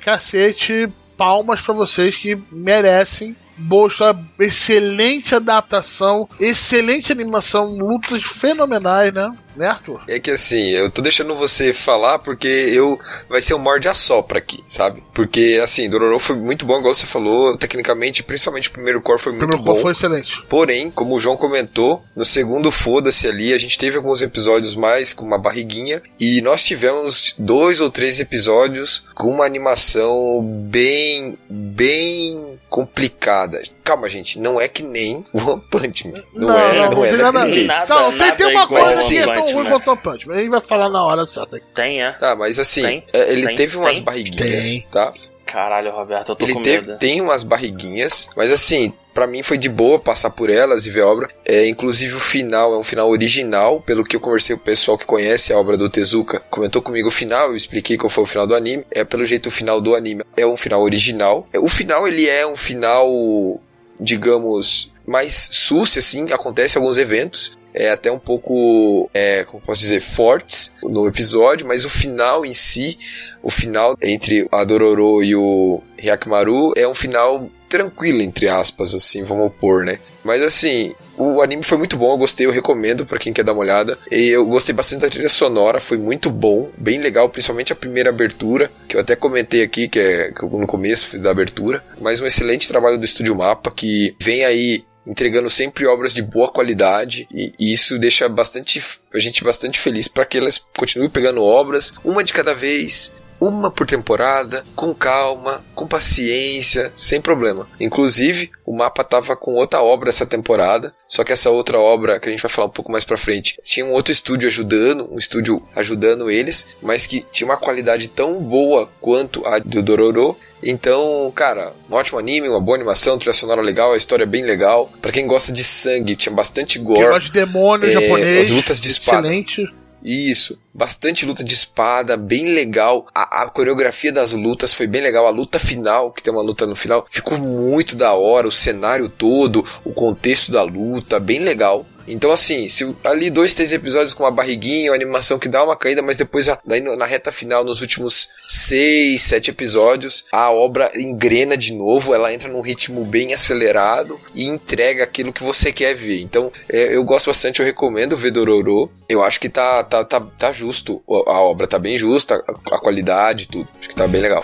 Cacete, palmas pra vocês que merecem. Boa história, excelente adaptação, excelente animação, lutas fenomenais, né? Né, Arthur? É que assim, eu tô deixando você falar porque eu vai ser um morde a sopra aqui, sabe? Porque assim, Dororo foi muito bom, igual você falou, tecnicamente, principalmente o primeiro core foi muito primeiro bom. foi excelente. Porém, como o João comentou, no segundo foda-se ali, a gente teve alguns episódios mais com uma barriguinha e nós tivemos dois ou três episódios com uma animação bem, bem complicada. Calma, gente, não é que nem One Punch Man. Não, é, não, não é tem nada daquele jeito. Nada- Não, tem, nada tem uma coisa que é One tão ruim Man. quanto o Punch, mas a gente vai falar na hora certa. Tem, é? Ah, mas assim, Tem, é, ele tem, teve umas tem. barriguinhas, Tem. tá? Caralho, Roberto, eu tô Ele com teve, medo. tem umas barriguinhas, mas assim, pra mim foi de boa passar por elas e ver a obra. É, inclusive o final é um final original, pelo que eu conversei com o pessoal que conhece a obra do Tezuka, comentou comigo o final, eu expliquei qual foi o final do anime. É pelo jeito o final do anime é um final original. É, O final ele é um final, digamos, mais sucio assim, acontece alguns eventos é até um pouco, é, como posso dizer, fortes no episódio, mas o final em si, o final entre a Dororo e o Hyakimaru é um final tranquilo, entre aspas, assim, vamos pôr, né? Mas assim, o anime foi muito bom, eu gostei, eu recomendo pra quem quer dar uma olhada. E eu gostei bastante da trilha sonora, foi muito bom, bem legal, principalmente a primeira abertura, que eu até comentei aqui, que é no começo da abertura. Mas um excelente trabalho do Estúdio Mapa, que vem aí entregando sempre obras de boa qualidade e isso deixa bastante a gente bastante feliz para que elas continuem pegando obras uma de cada vez uma por temporada, com calma, com paciência, sem problema. Inclusive, o mapa tava com outra obra essa temporada, só que essa outra obra, que a gente vai falar um pouco mais pra frente, tinha um outro estúdio ajudando, um estúdio ajudando eles, mas que tinha uma qualidade tão boa quanto a do Dororo. Então, cara, um ótimo anime, uma boa animação, trilha sonora legal, a história é bem legal. Pra quem gosta de sangue, tinha bastante gore. gosta de demônio é, japonês. as lutas de espada. Excelente. Isso, bastante luta de espada, bem legal. A, a coreografia das lutas foi bem legal. A luta final, que tem uma luta no final, ficou muito da hora. O cenário todo, o contexto da luta, bem legal. Então, assim, se ali dois, três episódios com uma barriguinha, uma animação que dá uma caída, mas depois, a- daí na reta final, nos últimos seis, sete episódios, a obra engrena de novo, ela entra num ritmo bem acelerado e entrega aquilo que você quer ver. Então, é, eu gosto bastante, eu recomendo ver Dororo. Eu acho que tá, tá, tá, tá justo, a obra tá bem justa, a, a qualidade, tudo. Acho que tá bem legal.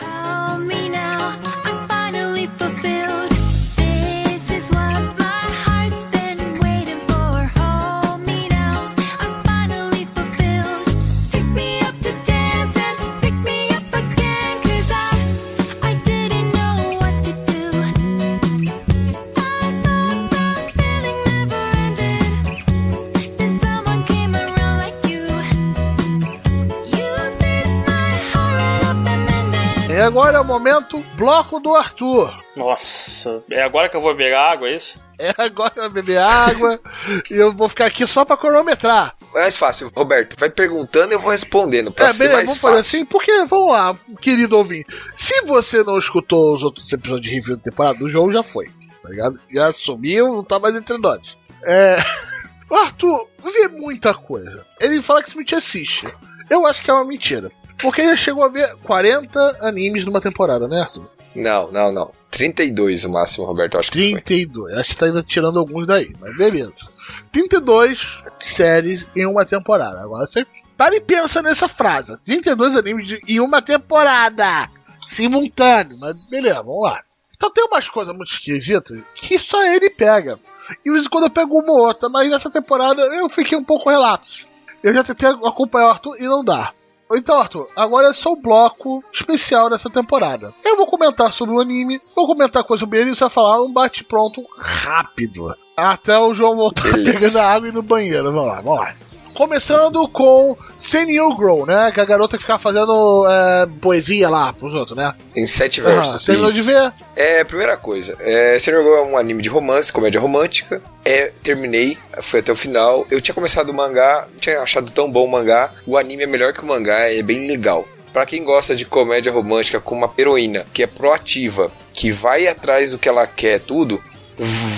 Agora é o momento bloco do Arthur. Nossa, é agora que eu vou pegar água, é isso? É agora vai beber água e eu vou ficar aqui só pra cronometrar. É mais fácil, Roberto. Vai perguntando e eu vou respondendo. Pra É, ser beleza, mais vamos fácil. fazer assim, porque, vamos lá, querido ouvinte. Se você não escutou os outros episódios de review da temporada, o jogo já foi, tá ligado? Já sumiu, não tá mais entre nós. É. O Arthur vê muita coisa. Ele fala que Smith assiste. Eu acho que é uma mentira. Porque ele chegou a ver 40 animes numa temporada, né, Arthur? Não, não, não. 32 o máximo, Roberto. Acho que foi. 32. Acho que tá ainda tirando alguns daí, mas beleza. 32 séries em uma temporada. Agora você para e pensa nessa frase. 32 animes de- em uma temporada. Simultâneo. Mas beleza, vamos lá. Então tem umas coisas muito esquisitas que só ele pega. E de vez em quando eu pego uma ou outra, mas nessa temporada eu fiquei um pouco relapso. Eu já tentei acompanhar o Arthur e não dá. Então, Arthur, agora é só o bloco especial dessa temporada. Eu vou comentar sobre o anime, vou comentar coisa sobre ele e você vai falar um bate-pronto rápido. Até o João voltar pegando a água e ir no banheiro. Vamos lá, vamos lá. Começando com Senil Grow, né? Que é a garota que ficava fazendo é, poesia lá pros outros, né? Em sete versos. Terminou de ver? É, primeira coisa. É, Sailor Girl é um anime de romance, comédia romântica. É, terminei, foi até o final. Eu tinha começado o mangá, tinha achado tão bom o mangá. O anime é melhor que o mangá, é bem legal. Pra quem gosta de comédia romântica com uma heroína que é proativa, que vai atrás do que ela quer, tudo,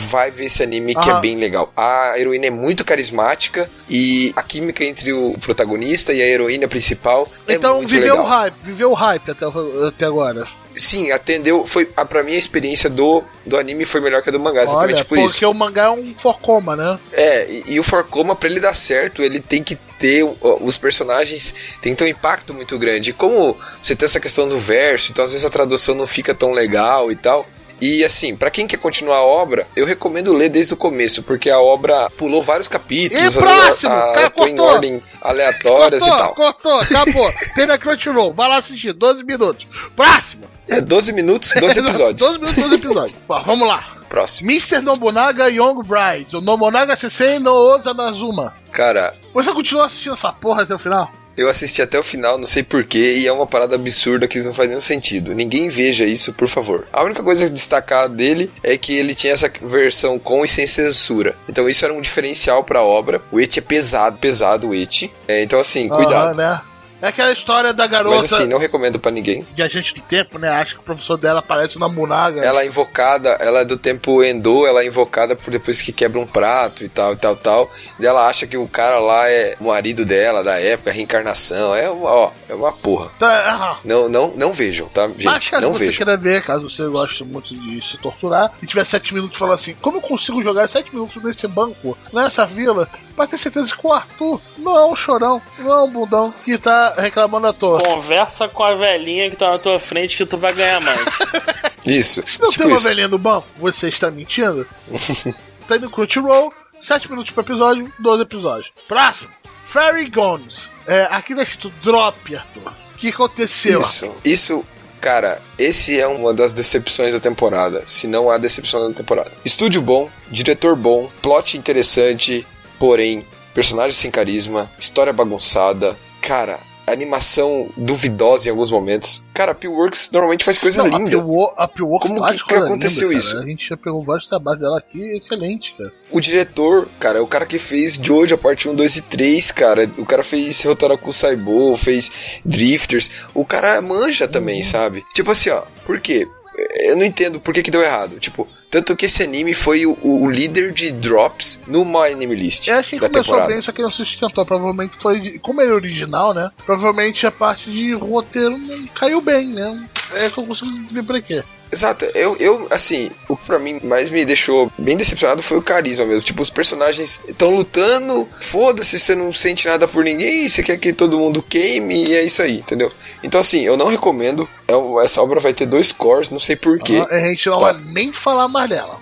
vai ver esse anime que é bem legal. A heroína é muito carismática e a química entre o protagonista e a heroína principal é então muito viveu legal. o hype, viveu o hype até, até agora. Sim, atendeu. Foi, a, pra mim, a experiência do, do anime foi melhor que a do mangá, exatamente Olha, por porque isso. o mangá é um focoma, né? É, e, e o Forcoma, pra ele dar certo, ele tem que ter. Os personagens tem que ter um impacto muito grande. E como você tem essa questão do verso, então às vezes a tradução não fica tão legal e tal. E assim, pra quem quer continuar a obra, eu recomendo ler desde o começo, porque a obra pulou vários capítulos, E próximo? a- a- Cara, tô em cortou. ordem aleatórias e cortou, tal. cortou, acabou. Tem na Crunchyroll, vai lá assistir, 12 minutos. Próximo! É 12 minutos, 12 episódios. 12 minutos, 12 episódios. Bom, vamos lá. Próximo. Mr. Nobunaga Young Bride, o Nobunaga Sensei no Ozanazuma. Cara, Você continua assistindo essa porra até o final? Eu assisti até o final, não sei porquê, e é uma parada absurda que não faz nenhum sentido. Ninguém veja isso, por favor. A única coisa a destacar dele é que ele tinha essa versão com e sem censura. Então isso era um diferencial pra obra. O Eti é pesado, pesado o Eti. É, então assim, cuidado. Aham, né? É aquela história da garota Mas assim, não recomendo pra ninguém. de agente do tempo, né? Acha que o professor dela aparece na Munaga. Ela é invocada, ela é do tempo Endo, ela é invocada por depois que quebra um prato e tal, e tal, tal. E ela acha que o cara lá é o marido dela, da época, reencarnação. É uma, ó, é uma porra. Tá, aham. Não, não, não vejam, tá, Mas gente? caso Não você vejam. queira ver, caso você goste muito de se torturar, e tiver 7 minutos falando assim, como eu consigo jogar 7 minutos nesse banco, nessa vila, pra ter certeza que o Arthur não é um chorão, não é um bundão que tá reclamando à toa. Conversa com a velhinha que tá na tua frente que tu vai ganhar mais. Isso. Se não tipo tem uma isso. velhinha no banco, você está mentindo? tá indo Crunchyroll, 7 minutos por episódio, 12 episódios. Próximo, Fairy Gones. É, aqui tá escrito Drop, Arthur. O que aconteceu? Isso, isso, cara, esse é uma das decepções da temporada, se não a decepção da temporada. Estúdio bom, diretor bom, plot interessante, porém, personagem sem carisma, história bagunçada, cara, animação duvidosa em alguns momentos. Cara, a P-Works normalmente faz coisa Não, linda. A Pillwo- A Pillworks Como que- que aconteceu linda, isso? A gente já pegou vários trabalhos dela aqui, excelente, cara. O diretor, cara, é o cara que fez Jojo, a parte 1, 2 e 3, cara. O cara fez Rotaraku Saibo, fez Drifters. O cara manja também, sabe? Tipo assim, ó, por quê? Eu não entendo por que, que deu errado. Tipo, tanto que esse anime foi o, o líder de drops no My Anime List Eu achei que da começou temporada. bem, só que não se sustentou. Provavelmente foi. como ele é original, né? Provavelmente a parte de roteiro não caiu bem, né? É que eu consigo ver pra quê. Exato, eu, eu, assim, o que pra mim mais me deixou bem decepcionado foi o carisma mesmo. Tipo, os personagens estão lutando, foda-se, você não sente nada por ninguém, você quer que todo mundo queime, e é isso aí, entendeu? Então, assim, eu não recomendo. É essa obra vai ter dois cores, não sei porquê. Ah, A gente não Tá. vai nem falar mais dela.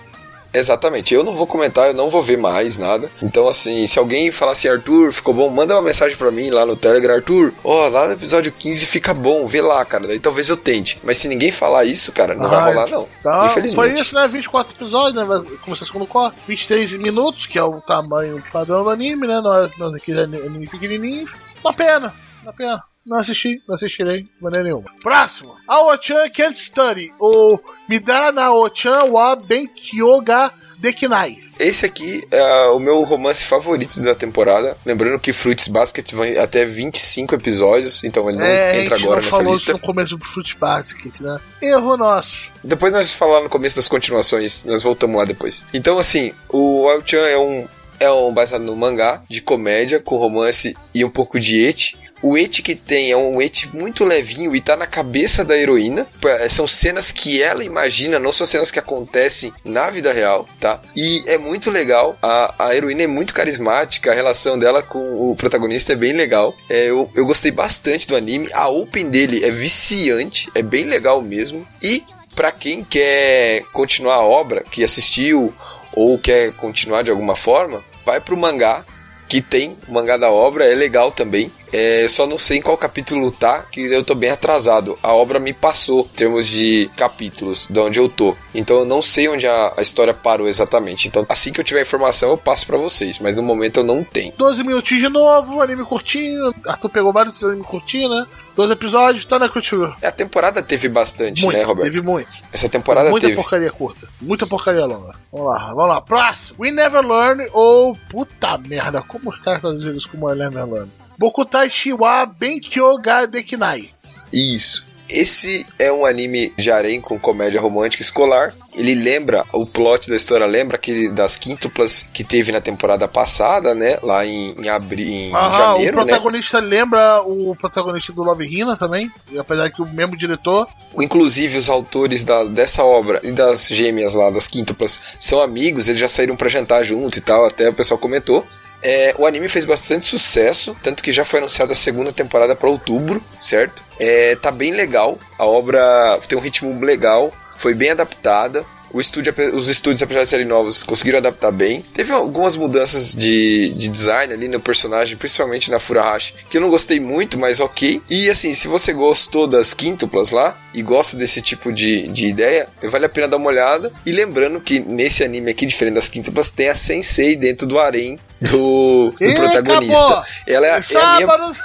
Exatamente, eu não vou comentar, eu não vou ver mais nada. Então, assim, se alguém falar assim, Arthur, ficou bom, manda uma mensagem pra mim lá no Telegram, Arthur, ó, lá no episódio 15 fica bom, vê lá, cara, daí talvez eu tente. Mas se ninguém falar isso, cara, não vai Ah, rolar, não. Tá, Infelizmente. Foi isso, né? 24 episódios, né? Vai o segundo corte. 23 minutos, que é o tamanho padrão do anime, né? Não é não é ani- anime pequenininhos. Uma pena. Uma pena. Não assisti, não assistirei de maneira nenhuma. Próximo. Aochan Can't Study. O Midara Aochan wa Benkyo ga Dekinai. Esse aqui é o meu romance favorito da temporada. Lembrando que Fruits Basket vai até 25 episódios, então ele não é, entra agora não nessa falou lista. isso no começo do Fruit Basket, né? Erro nosso. Depois nós falar no começo das continuações, nós voltamos lá depois. Então, assim, o Ao-chan é um, é um baseado no mangá de comédia, com romance e um pouco de eti. O eti que tem é um eti muito levinho e tá na cabeça da heroína. Pa- São cenas que ela imagina, não são cenas que acontecem na vida real, tá? E é muito legal. A, a heroína é muito carismática, a relação dela com o protagonista é bem legal. É, eu, eu gostei bastante do anime. A open dele é viciante, é bem legal mesmo. E Pra quem quer continuar a obra, que assistiu ou quer continuar de alguma forma, vai pro mangá, que tem o mangá da obra, é legal também. É, só não sei em qual capítulo tá, que eu tô bem atrasado. A obra me passou em termos de capítulos, de onde eu tô. Então eu não sei onde a, a história parou exatamente. Então assim que eu tiver informação eu passo pra vocês, mas no momento eu não tenho. 12 minutinhos de novo, anime curtinho. Arthur pegou vários anime curtinho, né? 12 episódios, tá na Crunchyroll. A temporada teve bastante, Muito, né, Roberto? teve muito. Essa temporada Muita teve. porcaria curta. Muita porcaria longa. Vamos lá, vamos lá. Próximo. We Never Learn ou... Puta merda, como os caras traduziram isso como We Never Learn? Bokutai Shiwa Benkyo ga Dekinai. Isso. Esse é um anime de harém com comédia romântica escolar. Ele lembra, o plot da história lembra aquele das quíntuplas que teve na temporada passada, né? Lá em, em abril, em Aham, janeiro, o né? protagonista lembra o protagonista do Love Hina também, apesar que o mesmo diretor. Inclusive, os autores da- dessa obra e das gêmeas lá, das quíntuplas, são amigos, eles já saíram pra jantar junto e tal, até o pessoal comentou. É, o anime fez bastante sucesso, tanto que já foi anunciada a segunda temporada para outubro, certo? É, tá bem legal, a obra tem um ritmo legal, foi bem adaptada. O estúdio, os estúdios, apesar de serem novos, conseguiram adaptar bem. Teve algumas mudanças de, de design ali no personagem, principalmente na Furahashi, que eu não gostei muito, mas ok. E assim, se você gostou das quíntuplas lá e gosta desse tipo de, de ideia, vale a pena dar uma olhada. E lembrando que nesse anime aqui, diferente das quíntuplas, tem a Sensei dentro do harém do, do Ih, protagonista. Ela é, a- é a minha sábado,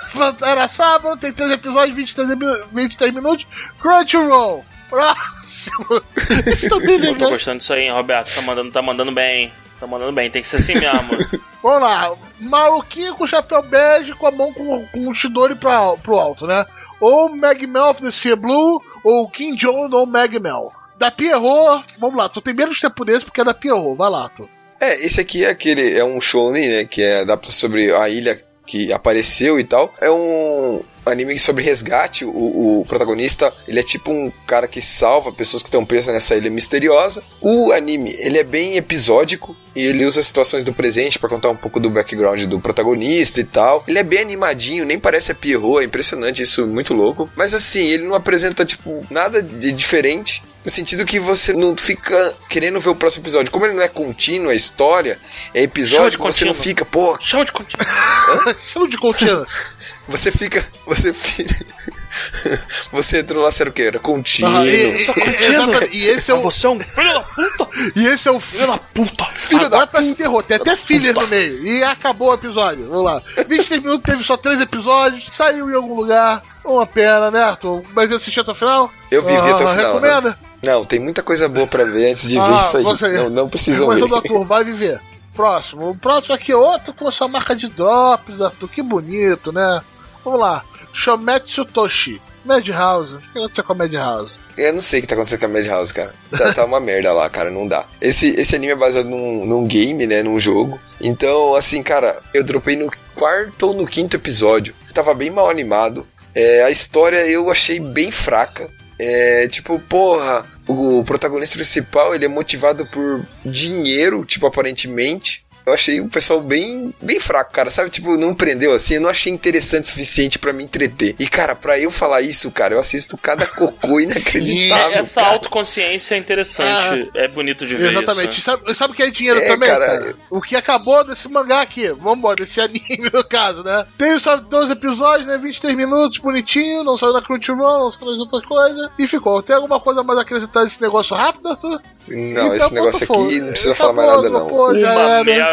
era sábado, tem três episódios, 23, mi- 23 minutos. Crunchyroll. Próximo. Isso também Eu tô legal. gostando disso aí, hein, Roberto. Tá mandando, tá mandando bem. Tá mandando bem, tem que ser assim mesmo. Vamos lá. Maluquinho com chapéu bege com a mão com, com o Chidori pra, pro alto, né? Ou Magmel of the Sea Blue, ou Kim Jong ou Magmel. Da Pierrot, vamos lá, tu tem menos tempo desse porque é da Pierrot, vai lá, tu. É, esse aqui é aquele, é um shonen, né, que é adapta sobre a ilha que apareceu e tal. É um anime sobre resgate, o, o protagonista, ele é tipo um cara que salva pessoas que estão presas nessa ilha misteriosa. O anime, ele é bem episódico e ele usa situações do presente pra contar um pouco do background do protagonista e tal. Ele é bem animadinho, nem parece a Pierrot, é impressionante isso, muito louco. Mas assim, ele não apresenta tipo nada de diferente. No sentido que você não fica querendo ver o próximo episódio. Como ele não é contínuo a história, é episódio você não contínuo. fica, pô, Chama de contigo. Estilo de contínua. Você fica. Você fica. você entrou lá, sério o quê? Era contínuo. Ah, e, e- e- contínuo. E esse é o, Você é um filho da puta! e esse é o filho da puta. Filho Agora da parece terror, tem até filler no meio. E acabou o episódio. Vamos lá. 23 minutos, teve só 3 episódios, saiu em algum lugar. Uma pena, né, Arthur? Mas assistiu até o final? Eu vi, vi até o Ah, final. Recomenda? Não, tem muita coisa boa pra ver antes de ver Ah, isso aí. você- Não, não precisam Mas ver. o Arthur vai viver. Próximo. O próximo aqui é outro com a sua marca de drops, Arthur. Que bonito, né? Vamos lá. Shometsu Toshi. Madhouse. O que aconteceu com a Madhouse? Eu não sei o que tá acontecendo com a Madhouse, cara. Tá, tá uma merda lá, cara, não dá. Esse, esse anime é baseado num, num game, né, num jogo. Então, assim, cara, eu dropei no quarto ou no quinto episódio. Tava bem mal animado. É, a história eu achei bem fraca. É, tipo, porra, o protagonista principal, ele é motivado por dinheiro, tipo, aparentemente. Eu achei o pessoal bem, bem fraco, cara. Sabe, tipo, não prendeu assim. Eu não achei interessante o suficiente pra me entreter. E, cara, pra eu falar isso, cara, eu assisto cada cocô inacreditável. Essa cara. autoconsciência é interessante. É bonito de ver Exatamente. isso. Sabe, sabe o que é dinheiro É, também, cara, cara? O que acabou desse mangá aqui. Vambora, desse anime, no caso, né? Tem só 12 episódios, né? 23 minutos, bonitinho. Não saiu na Crunchyroll, não saiu nas outras coisas. E ficou. Tem alguma coisa mais a acrescentar nesse negócio rápido, Arthur? Não, Então, esse negócio aqui foi. não precisa Acabou, falar mais nada, não. dropou, já Uma era. merda.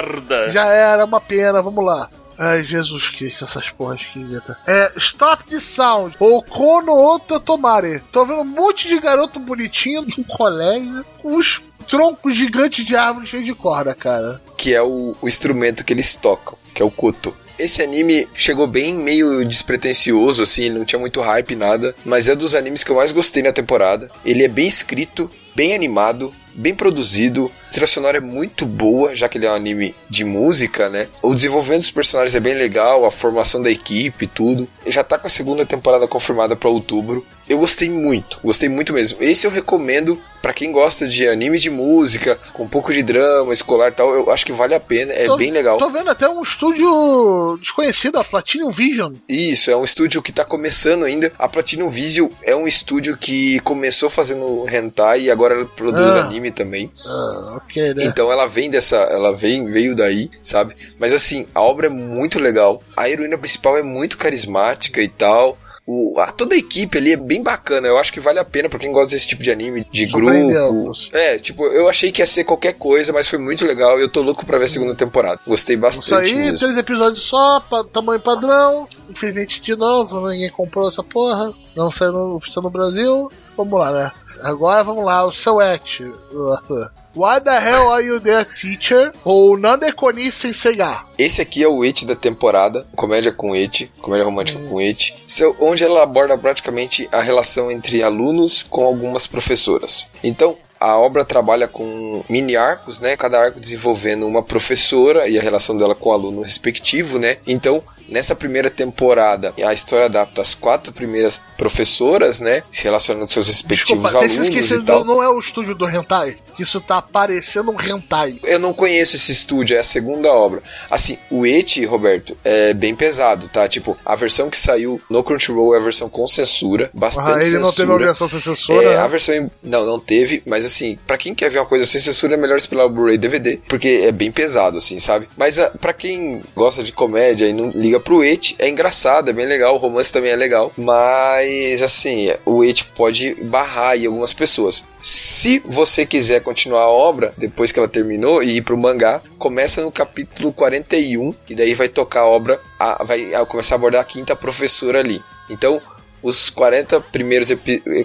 Já era, uma pena, vamos lá. Ai, Jesus Cristo, essas porras esquisitas. É, Stop the Sound. Ou Kono Oto Tomare. Tô vendo um monte de garoto bonitinho num colégio com os troncos gigantes de árvore cheios de corda, cara. que é o, o instrumento que eles tocam, que é o koto. Esse anime chegou bem meio despretensioso, assim, não tinha muito hype, nada, mas é dos animes que eu mais gostei na temporada. Ele é bem escrito, bem animado, bem produzido, a trilha sonora é muito boa, já que ele é um anime de música, né? O desenvolvimento dos personagens é bem legal, a formação da equipe, tudo. Ele já tá com a segunda temporada confirmada pra outubro. Eu gostei muito, gostei muito mesmo. Esse eu recomendo pra quem gosta de anime de música, com um pouco de drama escolar e tal. Eu acho que vale a pena, é Tô- bem legal. Tô vendo até um estúdio desconhecido, a Platinum Vision. Isso, é um estúdio que tá começando ainda. A Platinum Visio é um estúdio que começou fazendo hentai e agora ela produz Ah. anime também. Ah, ok, né? Então ela vem dessa, ela vem, veio daí, sabe? Mas assim, a obra é muito legal. A heroína principal é muito carismática e tal. O, a, toda a equipe ali é bem bacana. Eu acho que vale a pena pra quem gosta desse tipo de anime, de grupo. É, tipo, eu achei que ia ser qualquer coisa, mas foi muito legal e eu tô louco pra ver a segunda temporada. Gostei Isso bastante aí, mesmo. três episódios só, pa- tamanho padrão. Infelizmente, de novo, ninguém comprou essa porra. Não saiu no, oficial no Brasil. Vamos lá, né? Agora vamos lá, o seu et, Arthur. Why the hell are you there, teacher? Ou Nande Koni Senseiga? Esse aqui é o It da temporada, comédia com It, comédia romântica com It, seu- onde ela aborda praticamente a relação entre alunos com algumas professoras. Então, a obra trabalha com mini arcos, né? Cada arco desenvolvendo uma professora e a relação dela com o aluno respectivo, né? Então, nessa primeira temporada, a história adapta as quatro primeiras professoras, né? Se relacionando com seus respectivos Desculpa, alunos e esquecido, tal. não é o estúdio do Hentai? Isso tá parecendo um Hentai. Eu não conheço esse estúdio, é a segunda obra. Assim, o Eti, Roberto, é bem pesado, tá? Tipo, a versão que saiu no Crunchyroll é a versão com censura, bastante Ah, ele não teve censura. uma versão sem censura. É, né? a versão em- não, não teve, mas assim, pra quem quer ver uma coisa sem censura é melhor esperar o Blu-ray DVD, porque é bem pesado assim, sabe? Mas ah, pra quem gosta de comédia e não liga pro It, é engraçado, é bem legal, o romance também é legal, mas assim, o It pode barrar aí algumas pessoas. Se você quiser continuar a obra depois que ela terminou e ir pro mangá, começa no capítulo 41, que daí vai tocar a obra, a- vai a- começar a abordar a quinta professora ali. Então, os 40 primeiros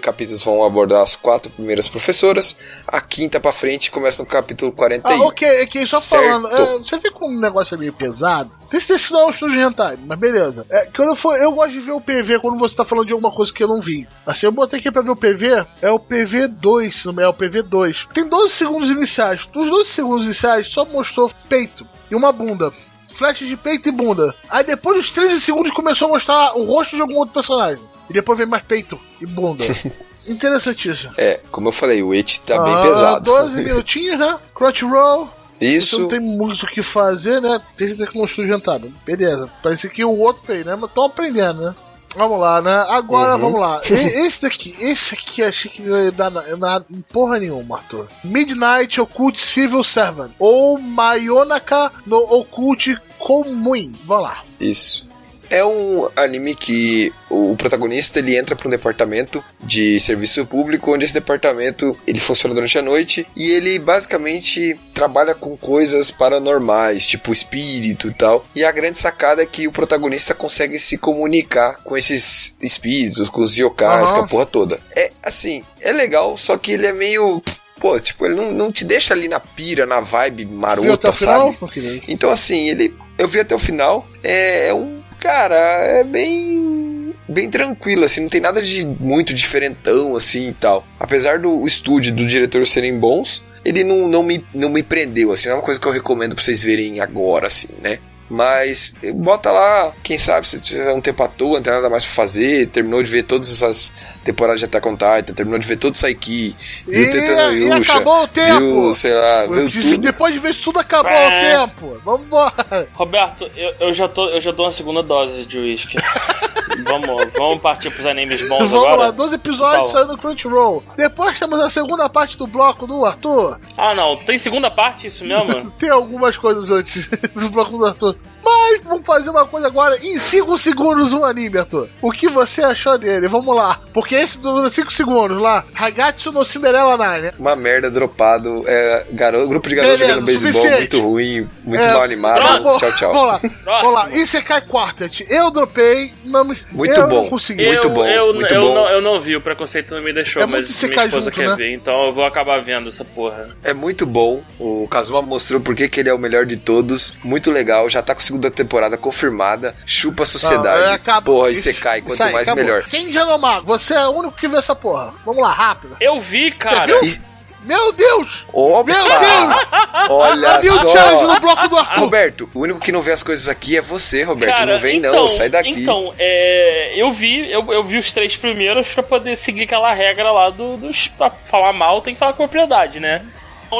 capítulos vão abordar as quatro primeiras professoras. A quinta pra frente começa no capítulo 41. Ah, ok, ok, só Certo. falando. é, você vê como o negócio é meio pesado? Esse não é um estúdio de hentai, mas beleza. É, quando eu, for, eu gosto de ver o PV quando você tá falando de alguma coisa que eu não vi. Assim, eu botei aqui pra ver o PV, é o PV2, se não me- é o PV2. Tem 12 segundos iniciais. Dos 12 segundos iniciais só mostrou peito e uma bunda. Flash de peito e bunda. Aí depois dos 13 segundos começou a mostrar o rosto de algum outro personagem. E depois vem mais peito e bunda. Interessantíssimo. É, como eu falei, o It tá Ah, bem pesado. 12 minutinhos, né? Crunchyroll. Você Isso, não tem muito o que fazer, né? Tem certeza que não estou jantado. Beleza. Parece que o outro fez, né? Mas tô aprendendo, né? Vamos lá, né? Agora Uhum. vamos lá. Esse daqui, esse aqui achei que não ia dar na- nada em porra nenhuma, Arthur. Midnight Occult Civil Servant. Ou Mayonaka no Occult Comum. Vamos lá. isso. É um anime que o protagonista ele entra para um departamento de serviço público, onde esse departamento ele funciona durante a noite e ele basicamente trabalha com coisas paranormais, tipo espírito e tal. E a grande sacada é que o protagonista consegue se comunicar com esses espíritos, com os yokais, Aham. com a porra toda. É assim, é legal, só que ele é meio. Pô, tipo, ele não, não te deixa ali na pira, na vibe marota, final? sabe? Ok. Então, assim, ele. Eu vi até o final. É, é um. Cara, é bem. Bem tranquilo, assim, não tem nada de muito diferentão, assim e tal. Apesar do estúdio do diretor serem bons, ele não, não, me, não me prendeu, assim, não é uma coisa que eu recomendo pra vocês verem agora, assim, né? Mas bota lá, quem sabe, se tiver um tempo à toa, não tem nada mais pra fazer, terminou de ver todas essas temporadas de Attack on Titan, terminou de ver todo Saiki, viu E- Tetano e Yusha, acabou o tempo! viu, sei lá, viu De- tudo. Depois de ver isso tudo, acabou o É. tempo. Vambora. Roberto, eu, eu já tô, eu já dou uma segunda dose de uísque. vamos, vamos partir pros animes bons Vamos agora? lá, 12 episódios Qual? saindo no Crunchyroll. Depois temos a segunda parte do bloco do Arthur. Ah, não, tem segunda parte isso mesmo? Tem algumas coisas antes do bloco do Arthur. Mas vamos fazer uma coisa agora. Em 5 segundos um anime, Arthur. O que você achou dele? Vamos lá. Porque esse dura 5 segundos lá. Hagatsu no Cinderella Nine. Uma merda dropado. É, garoto, grupo de garotos Beleza, jogando beisebol muito ruim, muito É, mal animado. Vamos- Tchau, tchau. Vamos lá. Vamos lá. Isekai Quartet. Eu dropei. Não me... Muito eu bom. Não consegui. Muito eu, bom, eu, muito eu bom. Não, eu não vi, o preconceito não me deixou, É muito mas minha esposa junto, quer né? ver, então eu vou acabar vendo essa porra. É muito bom. O Kazuma mostrou por que que ele é o melhor de todos. Muito legal. Já tá com segunda temporada confirmada. Chupa a sociedade. Não, é, acaba- Porra, e você cai. Quanto aí, mais, acabou. melhor. Quem já não mago? Você é o único que viu essa porra. Vamos lá, rápido. Eu vi, cara. viu? E- Meu Deus! Opa! Meu Deus! Olha Havia o Charge no só! bloco do Arthur. Roberto, o único que não vê as coisas aqui é você, Roberto. Cara, não vem então, não, sai daqui. Então, é, eu vi, eu, eu vi os três primeiros pra poder seguir aquela regra lá do, dos. Pra falar mal tem que falar com propriedade, né?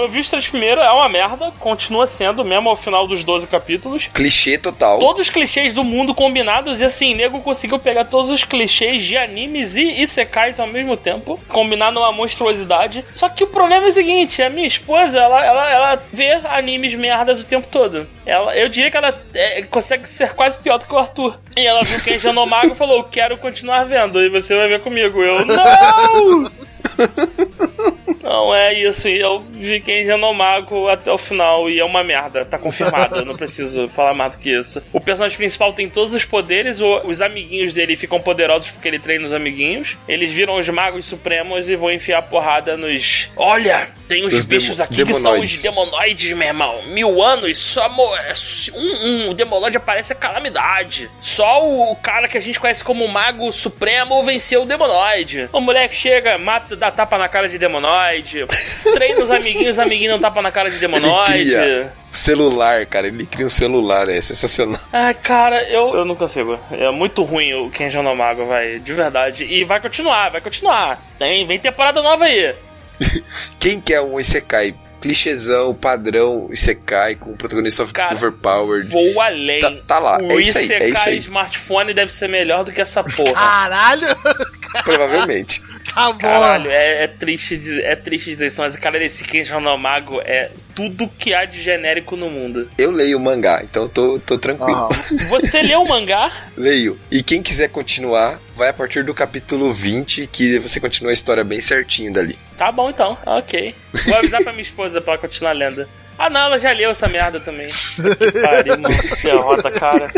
Eu vi os três primeiros, é uma merda, continua sendo, mesmo ao final dos 12 capítulos. Clichê total. Todos os clichês do mundo combinados, e assim, nego conseguiu pegar todos os clichês de animes e isekais ao mesmo tempo, combinar numa monstruosidade. Só que o problema é o seguinte: a minha esposa, ela, ela, ela vê animes merdas o tempo todo. Ela, eu diria que ela é, consegue ser quase pior do que o Arthur. E ela viu já no mago e falou: quero continuar vendo, e você vai ver comigo. Eu, não! Não, é isso. E eu vi quem já no mago até o final e é uma merda. Tá confirmado. eu não preciso falar mais do que isso. O personagem principal tem todos os poderes. o- os amiguinhos dele ficam poderosos porque ele treina os amiguinhos. Eles viram os magos supremos e vão enfiar porrada nos. Olha! Tem uns Os bichos aqui que são os demonoides, meu irmão. Mil anos, só. mo- é, Um, um demonoide aparece a calamidade. Só o cara que a gente conhece como Mago Supremo venceu o demonoide. O moleque chega, mata, dá tapa na cara de demonoide. Treina os amiguinhos, os amiguinhos não tapa na cara de demonoide. celular, cara. Ele cria um celular, é sensacional. Ai, cara, eu, eu não consigo. É muito ruim o Kenji no Mago, vai. De verdade. E vai continuar, vai continuar. Tem, vem temporada nova aí. Quem quer um Isekai? Clichêzão, padrão, Isekai, com o protagonista Cara, overpowered. Vou além. Tá- tá lá, O é isso aí, é isso aí. smartphone deve ser melhor do que essa porra. Caralho! Provavelmente. Tá bom. Caralho, é, é triste dizer, é triste dizer isso, mas cara, esse Kenji no Mago é tudo que há de genérico no mundo. Eu leio o mangá, então tô, tô tranquilo. Você leu o mangá? Leio. E quem quiser continuar, vai a partir do capítulo 20, que você continua a história bem certinho dali. Tá bom então, ok. Vou avisar pra minha esposa pra ela continuar lendo. Ah não, ela já leu essa merda também. Que pariu, mano. Que derrota, cara.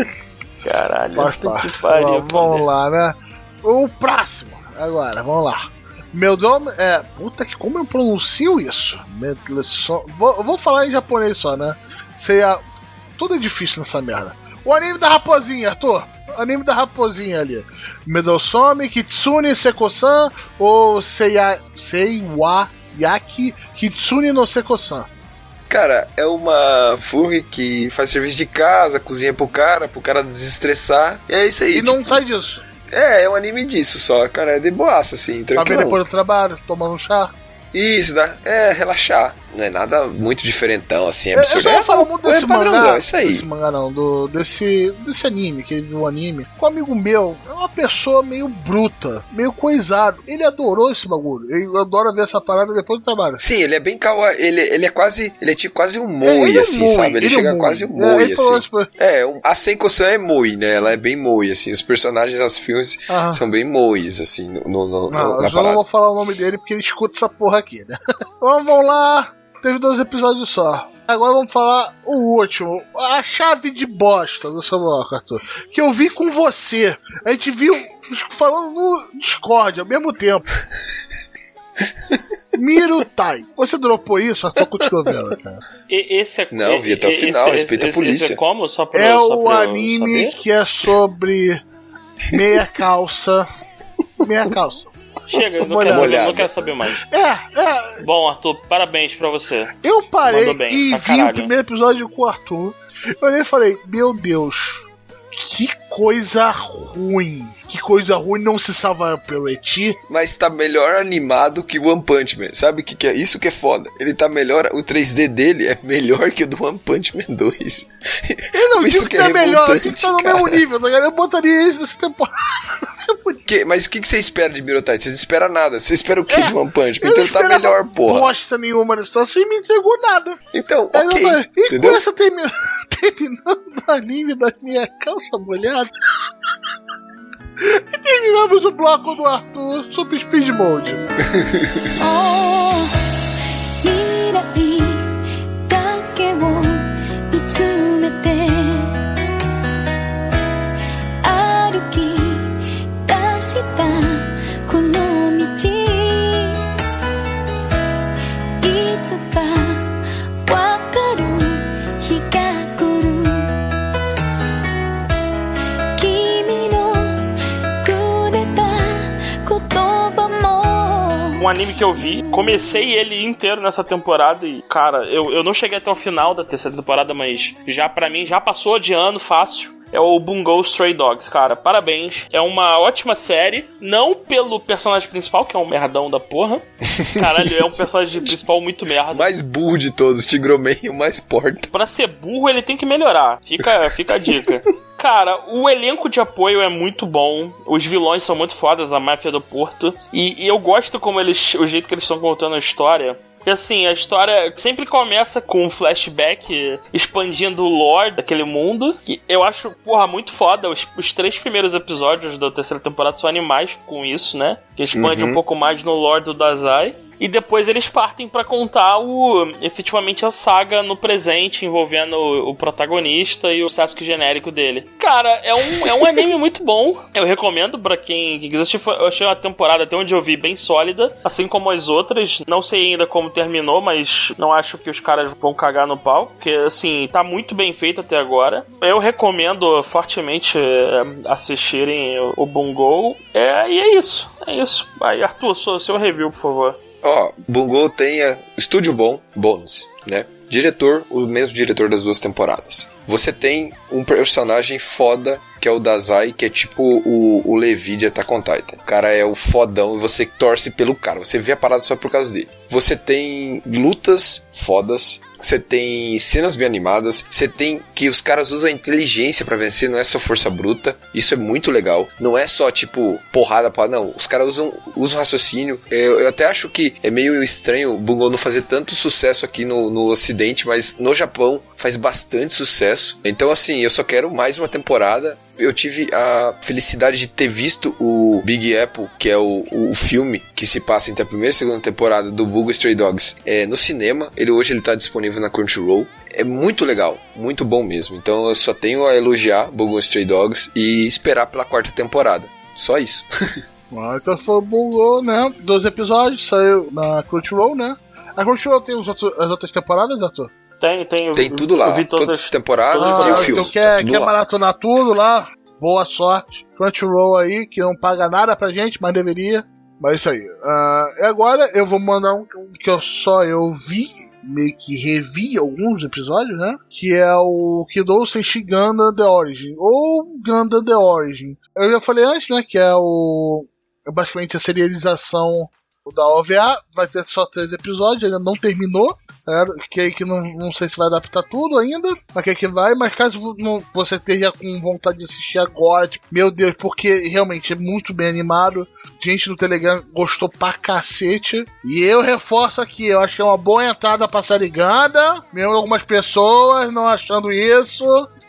Caralho. Faz que pariu. Vamos, vamos lá, né? O próximo. Agora, vamos lá. Meu nome é. Puta que como eu pronuncio isso? Medleson. Vou, eu vou falar em japonês só, né? Seria. Tudo é difícil nessa merda. O anime da raposinha, Arthur. O anime da raposinha ali. Medosome, Kitsune, Seko-san ou Seiya, Seiwa Yaki Kitsune no Seko-san. Cara, é uma furry que faz serviço de casa, cozinha pro cara, pro cara desestressar. E é isso aí. E não tipo, sai disso. É, é um anime disso só, cara. É de boaça, assim, Pra ver tranquilo. depois do trabalho, tomando um chá. Isso, dá. É, relaxar. Não é nada muito diferentão, assim, Eu, eu absurdo. só É, falar muito é desse padrãozão, mangá. isso aí. Desse mangá não, do, desse, desse anime, que ele viu o anime. Com um amigo meu, é uma pessoa meio bruta, meio coisado. Ele adorou esse bagulho. Ele adora ver essa parada depois do trabalho. Sim, ele é bem kawaii, ele, ele é quase, ele é tipo quase um É, moi, é assim, moi, sabe? Ele, ele é chega moi. quase um É, moi, assim. tipo- É, um- a Senko-san é moi, né? Ela é bem moi, assim. Os personagens das filmes são bem mois, assim, no, no- no- Não, na eu só não parada. vou falar o nome dele porque ele escuta essa porra aqui, né? Então vamos lá. Teve dois episódios só. Agora vamos falar o último. A chave de bosta do Samuel, Arthur. Que eu vi com você. A gente viu falando no Discord ao mesmo tempo. Mirutai. Você dropou isso? Arthur continua vendo, cara. E- esse é, Não, vi até o final, esse- respeita a esse- polícia. Esse é como? Só pra, É só o pra anime saber? que é sobre meia calça. Meia calça. Chega, eu não quero, saber, não quero saber mais. É, é. Bom, Arthur, parabéns pra você. Eu parei bem, e vi caralho. o primeiro episódio com o Arthur. Eu olhei e falei, meu Deus, que coisa ruim. Que coisa ruim não se salvar pelo Eti. Mas tá melhor animado que o One Punch Man. Sabe o que, que é? Isso que é foda. Ele tá melhor, o 3D dele é melhor que o do One Punch Man 2. Eu não Isso digo que que é é melhor, eu digo que tá no cara. mesmo nível, tá ligado? Eu botaria isso nessa temporada. Que- mas o que, que você espera de Mirotai? Você não espera nada. Você espera o que É, de One Punch Man? Então não ele tá melhor, porra. bosta nenhuma nessa situação e me entregou nada. Então, Aí ok. falei, e entendeu? com essa termi- terminando anime da minha calça molhada. E terminamos o bloco do Arthur sobre Speed Mode. 未 Um anime que eu vi, comecei ele inteiro nessa temporada e, cara, eu, eu não cheguei até o final da terceira temporada, mas já pra mim já passou de ano fácil. É o Bungo Stray Dogs, cara. Parabéns. É uma ótima série. Não pelo personagem principal, que é um merdão da porra. Caralho, é um personagem principal muito merda. Mais burro de todos, Tigroman e o mais porta. Pra ser burro, ele tem que melhorar. Fica, fica a dica. Cara, o elenco de apoio é muito bom. Os vilões são muito fodas, a máfia do Porto. E, e eu gosto como eles. o jeito que eles estão contando a história. E assim, a história sempre começa com um flashback expandindo o lore daquele mundo. Que eu acho, porra, muito foda. Os, os três primeiros episódios da terceira temporada são animais com isso, né? Que expande Uhum. um pouco mais no lore do Dazai. E depois eles partem pra contar o efetivamente a saga no presente, envolvendo o, o protagonista e o Sasuke genérico dele. Cara, é um, é um anime muito bom. Eu recomendo pra quem, quiser Eu achei uma temporada até onde eu vi bem sólida, assim como as outras. Não sei ainda como terminou, mas não acho que os caras vão cagar no pau. Porque, assim, tá muito bem feito até agora. Eu recomendo fortemente é, assistirem o, Bungo. É, e é isso. É isso. Aí, Arthur, seu review, por favor. Ó, Bungo tem a- estúdio bom, bônus, né? Diretor, o mesmo diretor das duas temporadas. Você tem um personagem foda, que é o Dazai, que é tipo o, o Levi de Attack on Titan. O cara é o fodão e você torce pelo cara. Você vê a parada só por causa dele. Você tem lutas fodas. Você tem cenas bem animadas. Você tem que os caras usam inteligência pra vencer, não é só força bruta. Isso é muito legal. Não é só tipo porrada para não. Os caras usam, usam raciocínio. Eu, eu até acho que é meio estranho o Bungo não fazer tanto sucesso aqui no, no Ocidente, mas no Japão faz bastante sucesso. Então, assim, eu só quero mais uma temporada. Eu tive a felicidade de ter visto o Big Apple, que é o, o filme que se passa entre a primeira e a segunda temporada do Bungo Stray Dogs, é, no cinema. Hoje ele tá disponível na Crunchyroll. É muito legal, muito bom mesmo. Então eu só tenho a elogiar Bungo Stray Dogs e esperar pela quarta temporada. Só isso. Então foi bugou, né? Dois episódios, saiu na Crunchyroll, né? A Crunchyroll tem os outros- as outras temporadas, Arthur? Tem, tem. Tem eu- tudo lá, eu vi todas todas. as temporadas todas e o filme. então quer, tá quer lá. maratonar tudo lá? Boa sorte. Crunchyroll aí, que não paga nada pra gente, mas deveria. Mas é isso aí. E agora eu vou mandar um que eu só eu vi, meio que revi alguns episódios, né? Que é o Kidou Senshi Gundam The Origin. Ou Gundam The Origin. Eu já falei antes, né? Que é o. É basicamente a serialização da OVA. Vai ter só três episódios, ainda não terminou. É, que que não, não sei se vai adaptar tudo ainda, mas que que vai, mas caso não- você esteja com vontade de assistir agora, tipo, meu Deus, porque realmente é muito bem animado. Gente no Telegram gostou pra cacete. E eu reforço aqui, eu acho que é uma boa entrada pra série Ganda, mesmo algumas pessoas não achando isso.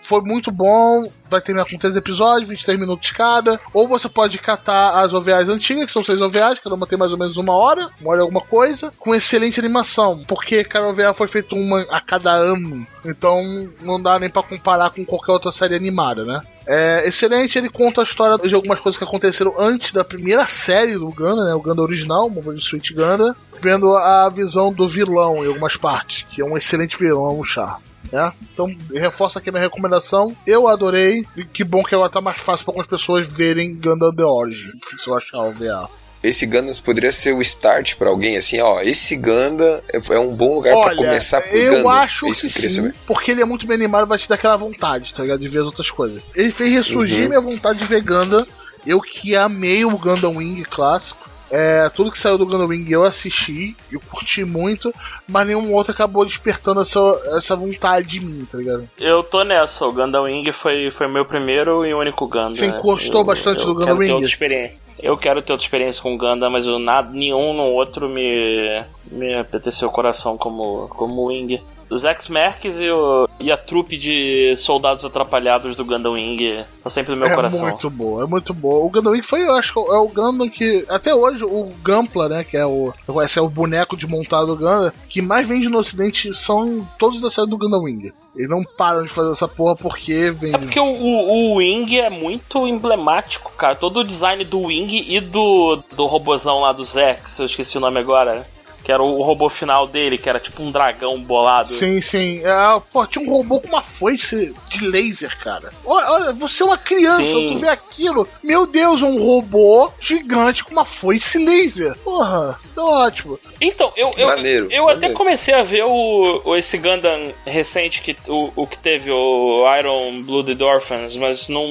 Foi muito bom. Vai terminar com três episódios, 23 minutos cada. Ou você pode catar as OVAs antigas, que são seis OVAs, cada uma tem mais ou menos uma hora, uma hora alguma coisa, com excelente animação. Porque cada OVA foi feito uma a cada ano. Então não dá nem pra comparar com qualquer outra série animada, né? É excelente, ele conta a história de algumas coisas que aconteceram antes da primeira série do Ganda, né? O Ganda original, o Mobile Street Ganda, vendo a visão do vilão em algumas partes, que é um excelente vilão, o Char. Né? Então, reforça aqui a minha recomendação. Eu adorei. E que bom que agora tá mais fácil para algumas pessoas verem Gundam The Origin. Se eu achar o VA. Esse Gundam poderia ser o start pra alguém, assim, ó. Esse Gundam é, é um bom lugar pra Olha, começar por eu Gundam. acho é isso que, que sim, porque ele é muito bem animado, vai te dar aquela vontade, tá ligado? De ver as outras coisas. Ele fez ressurgir Uhum. minha vontade de ver Gundam. Eu que amei o Gundam Wing clássico. É, tudo que saiu do Gundam Wing eu assisti, eu curti muito, mas nenhum outro acabou despertando essa, essa vontade de mim, tá ligado? Eu tô nessa, o Gundam Wing foi, foi meu primeiro e único Gundam. Você né? encostou Eu- bastante eu no Gundam quero ter Wing? Eu quero ter outra experiência com Gundam, mas eu, nada, nenhum no outro me, me apeteceu o coração como, como Wing. Os X-Mercs e, o- e a trupe de soldados atrapalhados do Gundam Wing tá sempre no meu é coração. muito boa, é muito boa. O Gundam Wing foi, eu acho que é o Gundam que. Até hoje, o Gampla, né? Que é o. Esse é o boneco de montado do Gundam, que mais vende no ocidente são todos da série do Gundam Wing. Eles não param de fazer essa porra porque vem. É porque o, o, o Wing é muito emblemático, cara. Todo o design do Wing e do, do robozão lá do Zex, eu esqueci o nome agora. Que era o robô final dele, que era tipo um dragão bolado. Sim, sim. É, pô, tinha um robô com uma foice de laser, cara. Olha, olha, você é uma criança, Sim. tu vê aquilo. Meu Deus, um robô gigante com uma foice laser. Porra, tá ótimo. Então, eu, eu, Maneiro, eu até maneiro. comecei a ver o, o- esse Gundam recente, que, o, o que teve o Iron Blooded Orphans, mas não.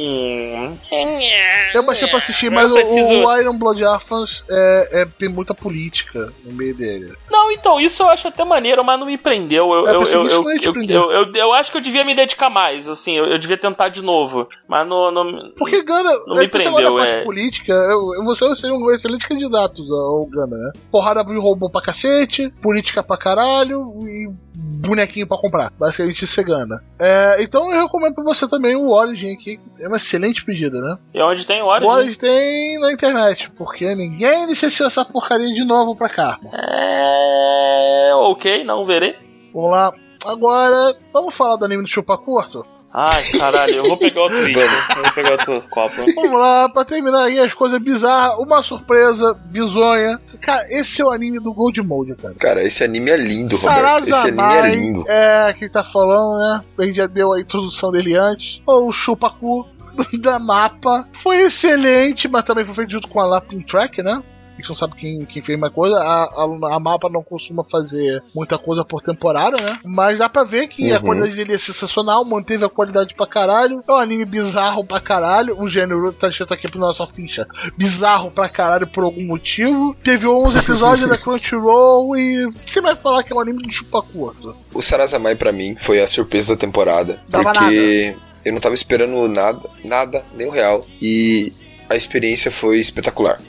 Eu baixei pra assistir, mas o- preciso- o, Iron Blood Orphans é, é- tem muita política no meio dele. Não, então, isso eu acho até maneiro, mas não me prendeu. Eu, É, eu, eu, eu, eu, eu, acho que eu devia me dedicar mais, assim, eu, devia tentar de novo. Mas não. não Porque Gana, Não me é prendeu, é. política, eu, você seria um excelente candidato ao Gana, né? Porrada de robô pra cacete, política pra caralho e bonequinho pra comprar. Basicamente isso é Gana. É, então eu recomendo pra você também o Origin aqui. É uma excelente pedida, né? E onde tem O Origin? Origin tem na internet, porque ninguém licenciou essa porcaria de novo pra cá. É. Ok, não verei. Vamos lá. Agora, vamos falar do anime do Chupa Curto? Ai, caralho, eu vou pegar outro. Eu vou pegar outro copo. Vamos lá, pra terminar aí as coisas bizarras, uma surpresa bizonha. Cara, esse é o anime do Gold Mode, cara. Cara, esse anime é lindo, Roberto. Esse anime é lindo. é, quem tá falando, né? A gente já deu a introdução dele antes. Ou o Chupacu da mapa. Foi excelente, mas também foi feito junto com a Lapin Track, né? A gente não sabe quem, quem fez mais coisa. A, a, a mapa não costuma fazer muita coisa por temporada, né? Mas dá pra ver que a Uhum. qualidade dele é sensacional, manteve a qualidade pra caralho. É um anime bizarro pra caralho. O gênero tá escrito aqui pra nossa ficha. Bizarro pra caralho por algum motivo. Teve 11 episódios da Crunchyroll e você vai falar que é um anime de chupa curto. O Sarazamai pra mim foi a surpresa da temporada, Dava porque eu não tava esperando nada, nada, nem o real, e a experiência foi espetacular.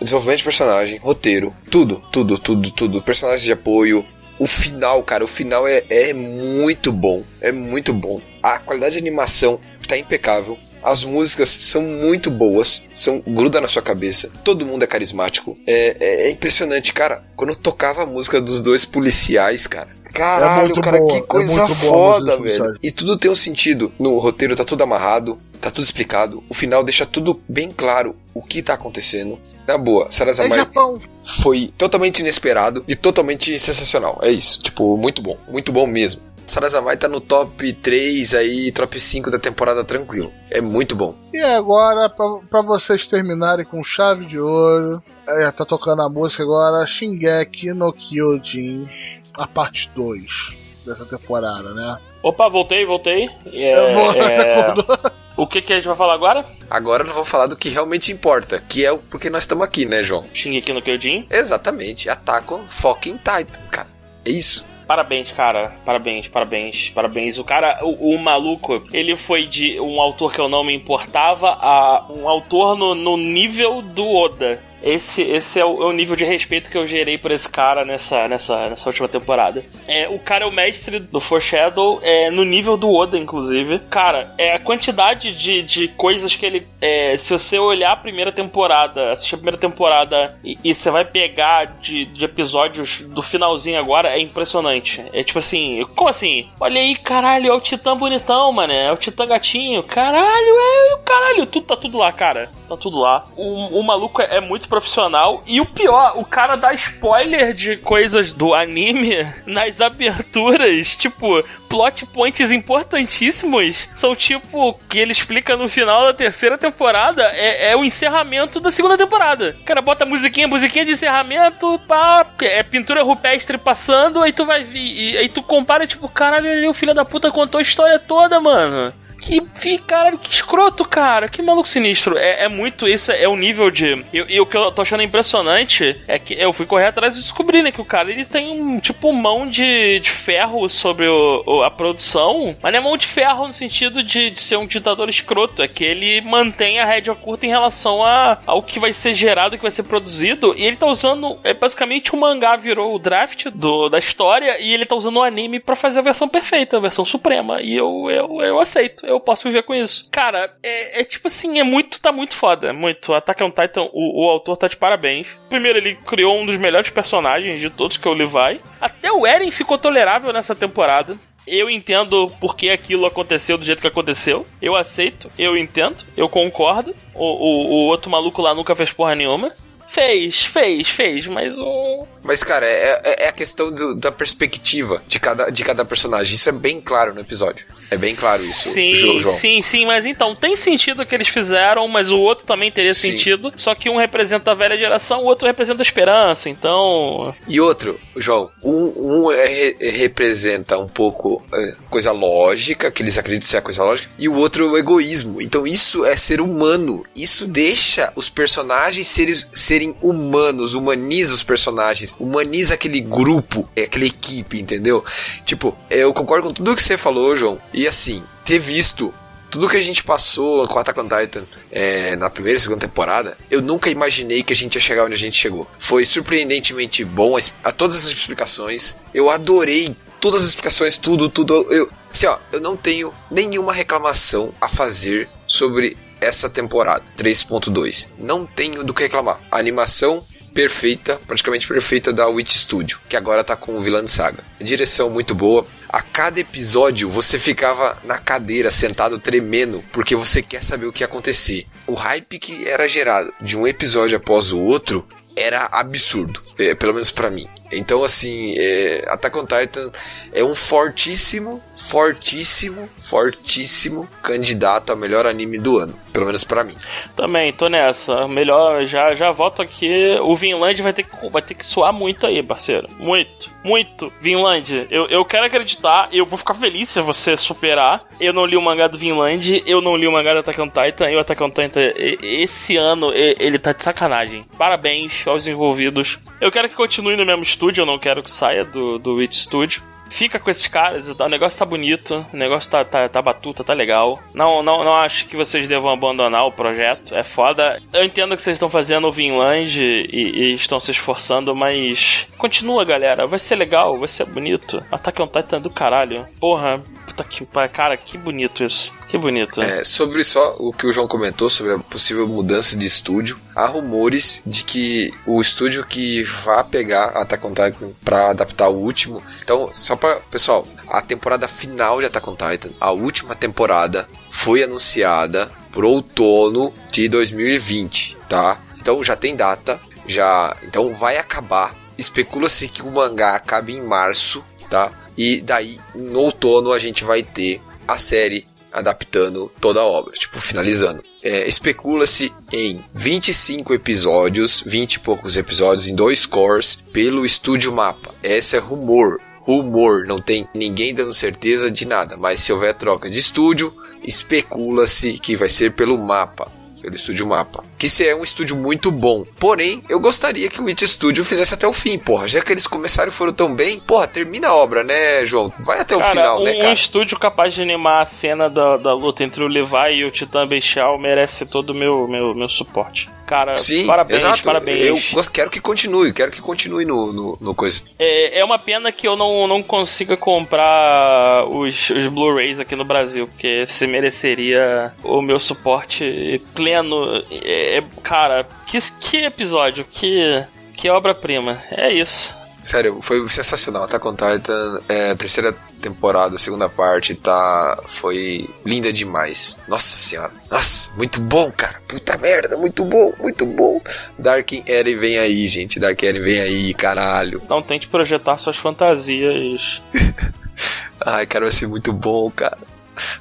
Desenvolvimento de personagem, roteiro, tudo, tudo, tudo, tudo, personagens de apoio. O final, cara, o final é, é muito bom, é muito bom. A qualidade de animação tá impecável. As músicas são muito boas, são gruda na sua cabeça. Todo mundo é carismático. É, é- é impressionante, cara. Quando eu tocava a música dos dois policiais, cara. Caralho, muito cara, boa, que é coisa música foda, velho. E tudo tem um sentido. No roteiro tá tudo amarrado, tá tudo explicado. O final deixa tudo bem claro o que tá acontecendo. Na boa, É Sarazamai Japão. foi totalmente inesperado e totalmente sensacional. É isso. Tipo, muito bom. Muito bom mesmo. Sarazamai tá no top 3 aí, top 5 da temporada tranquilo. É muito bom. E agora, pra, pra vocês terminarem com chave de ouro, é, tá tocando a música agora, Shingeki no Kyojin, a parte 2 dessa temporada, né? Opa, voltei, voltei. É, Eu vou- é, o que, que a gente vai falar agora? Agora nós vamos falar do que realmente importa, que é o porque nós estamos aqui, né, João? Shingeki no Kyojin. Exatamente. Attack on fucking Titan, cara. É isso. Parabéns, cara. Parabéns, parabéns, parabéns. O cara, o, o maluco, ele foi de um autor que eu não me importava a um autor no, no nível do Oda. Esse, esse é, o, é o nível de respeito que eu gerei por esse cara nessa, nessa, nessa última temporada. É, o cara é o mestre do Foreshadow, é, no nível do Oda, inclusive. Cara, é a quantidade de, de coisas que ele. é, se você olhar a primeira temporada, assistir a primeira temporada e, e você vai pegar de, de episódios do finalzinho agora, é impressionante. É tipo assim, como assim? Olha aí, caralho, é o Titã bonitão, mano. É o Titã gatinho. Caralho, é. Caralho, tudo, tá tudo lá, cara. Tá tudo lá. O, o maluco é, é muito profissional. E o pior, o cara dá spoiler de coisas do anime nas aberturas. Tipo, plot points importantíssimos. São tipo, que ele explica no final da terceira temporada. É, é o encerramento da segunda temporada. Cara bota musiquinha, musiquinha de encerramento, pá, é pintura rupestre passando, aí tu vai vir. E aí tu compara, tipo, caralho, o filho da puta contou a história toda, mano. Que, que caralho, que escroto, cara. Que maluco sinistro. É, é muito, isso é o nível de. E o que eu tô achando impressionante é que eu fui correr atrás e descobri, né, que o cara ele tem um tipo mão de, de ferro sobre o, o- a produção, mas não é mão de ferro no sentido de, de ser um ditador escroto. É que ele mantém a rédea curta em relação a, ao que vai ser gerado, que vai ser produzido. E ele tá usando. É, basicamente o mangá virou o draft do, da história e ele tá usando o anime pra fazer a versão perfeita, a versão suprema. E eu, eu, eu aceito, eu posso viver com isso. Cara, é, é tipo assim, é muito, tá muito foda. Muito. Attack on Titan, o, o autor tá de parabéns. Primeiro, ele criou um dos melhores personagens de todos que é o Levi. Até o Eren ficou tolerável nessa temporada. Eu entendo por que aquilo aconteceu do jeito que aconteceu. Eu aceito, eu entendo, eu concordo. O, o, o outro maluco lá nunca fez porra nenhuma. Fez, fez, fez, mas o. Mas, cara, é, é- é a questão do- da perspectiva de cada, de cada personagem. Isso é bem claro no episódio. É bem claro isso, Sim, Jo- João. sim, sim, mas então, tem sentido o que eles fizeram, mas o outro também teria Sim. sentido. Só que um representa a velha geração, o outro representa a esperança, então. E outro, João, um, um é é- representa um pouco é, coisa lógica, que eles acreditam ser a coisa lógica, e o outro é o egoísmo. Então isso é ser humano. Isso deixa os personagens seres, serem humanos, humaniza os personagens, humaniza aquele grupo, é, aquela equipe, entendeu? Tipo, eu concordo com tudo que você falou, João, e assim, ter visto tudo que a gente passou com Attack on Titan é, na primeira e segunda temporada, eu nunca imaginei que a gente ia chegar onde a gente chegou. Foi surpreendentemente bom a, a todas as explicações. Eu adorei todas as explicações, tudo, tudo. Eu, assim, ó, eu não tenho nenhuma reclamação a fazer sobre essa temporada 3.2. Não tenho do que reclamar. A animação perfeita, praticamente perfeita da Witch Studio, que agora tá com o Vilã Saga. Direção muito boa. A cada episódio você ficava na cadeira sentado tremendo porque você quer saber o que ia acontecer. O hype que era gerado de um episódio após o outro era absurdo, é, pelo menos pra mim. Então assim, é, Attack on Titan é um fortíssimo, fortíssimo, fortíssimo candidato a melhor anime do ano, pelo menos pra mim. Também, tô nessa. Melhor, já, já volto aqui. O Vinland vai ter que, vai ter que suar muito aí, parceiro. Muito, muito. Vinland, eu, eu quero acreditar, eu vou ficar feliz se você superar. Eu não li o mangá do Vinland, eu não li o mangá do Attack on Titan, e o Attack on Titan, esse ano, ele tá de sacanagem. Parabéns aos envolvidos. Eu quero que continue no mesmo estúdio, eu não quero que saia do, do Witch Studio. Fica com esses caras, o negócio tá bonito, o negócio tá, tá, tá batuta, tá legal. Não, não, não acho que vocês devam abandonar o projeto, é foda. Eu entendo que vocês estão fazendo o Vinland e, e estão se esforçando, mas continua, galera, vai ser legal, vai ser bonito. Ataque on Titan é do caralho. Porra, puta que cara, que bonito isso. Que bonito. É, sobre só o que o João comentou sobre a possível mudança de estúdio, há rumores de que o estúdio que vá pegar Attack on Titan para adaptar o último. Então, só para pessoal, a temporada final de Attack on Titan, a última temporada, foi anunciada pro outono de 2020, tá? Então já tem data, já, então vai acabar. Especula-se que o mangá acabe em março, tá? E daí no outono a gente vai ter a série adaptando toda a obra, tipo, finalizando. É, Especula-se em 25 episódios, 20 e poucos episódios, em dois cores, pelo Estúdio Mapa. Esse é rumor. Rumor, não tem ninguém dando certeza de nada, mas se houver troca de estúdio, especula-se que vai ser pelo mapa, pelo estúdio mapa. Que se é um estúdio muito bom. Porém, eu gostaria que o Witch Studio fizesse até o fim, porra. Já que eles começaram e foram tão bem, porra, termina a obra, né, João? Vai até o Cara, final, um, né, um cara? estúdio capaz de animar a cena da, da luta entre o Levi e o Titã Bestial merece todo o meu, meu, meu suporte. Cara, Sim, parabéns, exato. parabéns. Eu quero que continue, quero que continue no, no, no coisa. É, é uma pena que eu não, não consiga comprar os, os Blu-rays aqui no Brasil, porque se mereceria o meu suporte pleno. É, é- cara, que, que episódio, que, que obra-prima. É isso. Sério, foi sensacional. Tá on Titan, é, terceira temporada, segunda parte, tá. Foi linda demais. Nossa senhora. Nossa, muito bom, cara. Puta merda, muito bom, muito bom. Dark Eren vem aí, gente. Dark Eren vem aí, caralho. Não tente projetar suas fantasias. Ai, cara, vai ser muito bom, cara.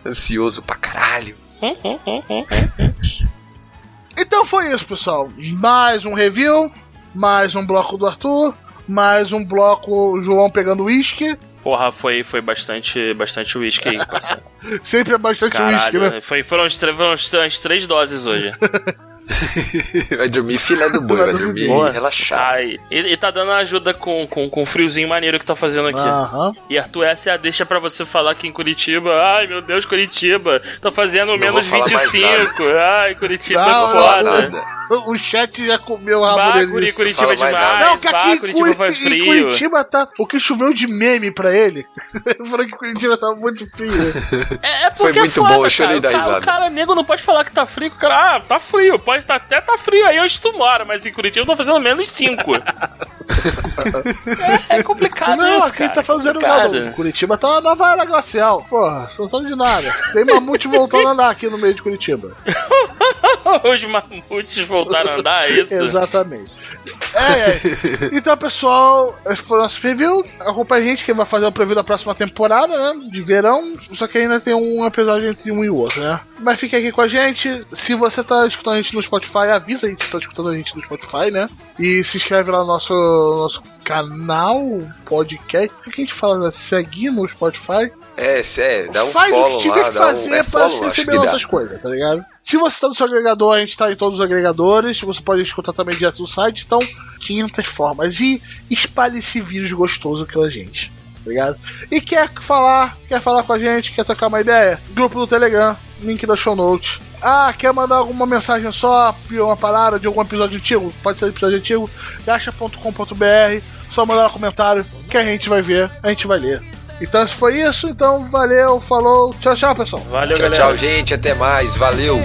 Ansioso pra caralho. Então foi isso, pessoal. Mais um review, mais um bloco do Arthur, mais um bloco João pegando uísque. Porra, foi, foi bastante, bastante uísque aí. Sempre é bastante uísque, né? foi, foram, as, foram as três doses hoje. Vai dormir filé do boi, vai dormir Boa. relaxado. Ai, e, e tá dando ajuda com, com, com o friozinho maneiro que tá fazendo aqui. Aham. E Arthur, essa é a deixa pra você falar que em Curitiba, ai meu Deus, Curitiba, tá fazendo Não menos vou falar mais 25. Ai, Curitiba Não, é não, foda. nada. O chat já comeu o rabo Bah, dele. Curi. Curitiba mais demais. nada. Não, que bah, aqui em, Curitiba Curi- faz em frio. Curitiba tá. O que choveu de meme pra ele. Falou que Curitiba tava muito frio. É, é Foi porque é muito foda, bom, eu chorei da O cara- risada. O cara nego não pode falar que tá frio. Cara, ah, tá frio. Pode tá, até tá frio aí onde tu mora, mas em Curitiba tá fazendo menos 5. é, é complicado não, isso, aqui cara. tá fazendo Complicado. nada. Curitiba tá na vara glacial. Porra, não sabe de nada. Tem mamute voltando a andar aqui no meio de Curitiba. Os mamutes voltaram a andar, é isso? Exatamente. É, é. Então, pessoal, esse foi o nosso preview. Acompanha a gente que vai fazer o preview da próxima temporada, né? De verão. Só que ainda tem um episódio entre um e o outro, né? Mas fique aqui com a gente. Se você tá escutando a gente no Spotify, avisa aí que tá escutando a gente no Spotify, né? E se inscreve lá no nosso, nosso canal, podcast. O que a gente fala? Né? Seguir no Spotify. É, é, dá um Faz o follow que tiver lá, que dá um fazer é pra follow, acho receber que dá. coisas, tá ligado? Se você tá no seu agregador, a gente tá em todos os agregadores. Você pode escutar também direto do site. Então, 500 formas. E espalhe esse vírus gostoso que é a gente. Tá ligado? E quer falar, quer falar com a gente, quer tocar uma ideia? Grupo do Telegram, link da show notes. Ah, quer mandar alguma mensagem só, uma parada de algum episódio antigo? Pode ser episódio antigo, gacha.com.br. Só mandar um comentário que a gente vai ver, a gente vai ler. Então, foi isso, então valeu, falou, tchau, tchau, pessoal. Valeu, Tchau, galera. tchau, gente. Até mais. Valeu.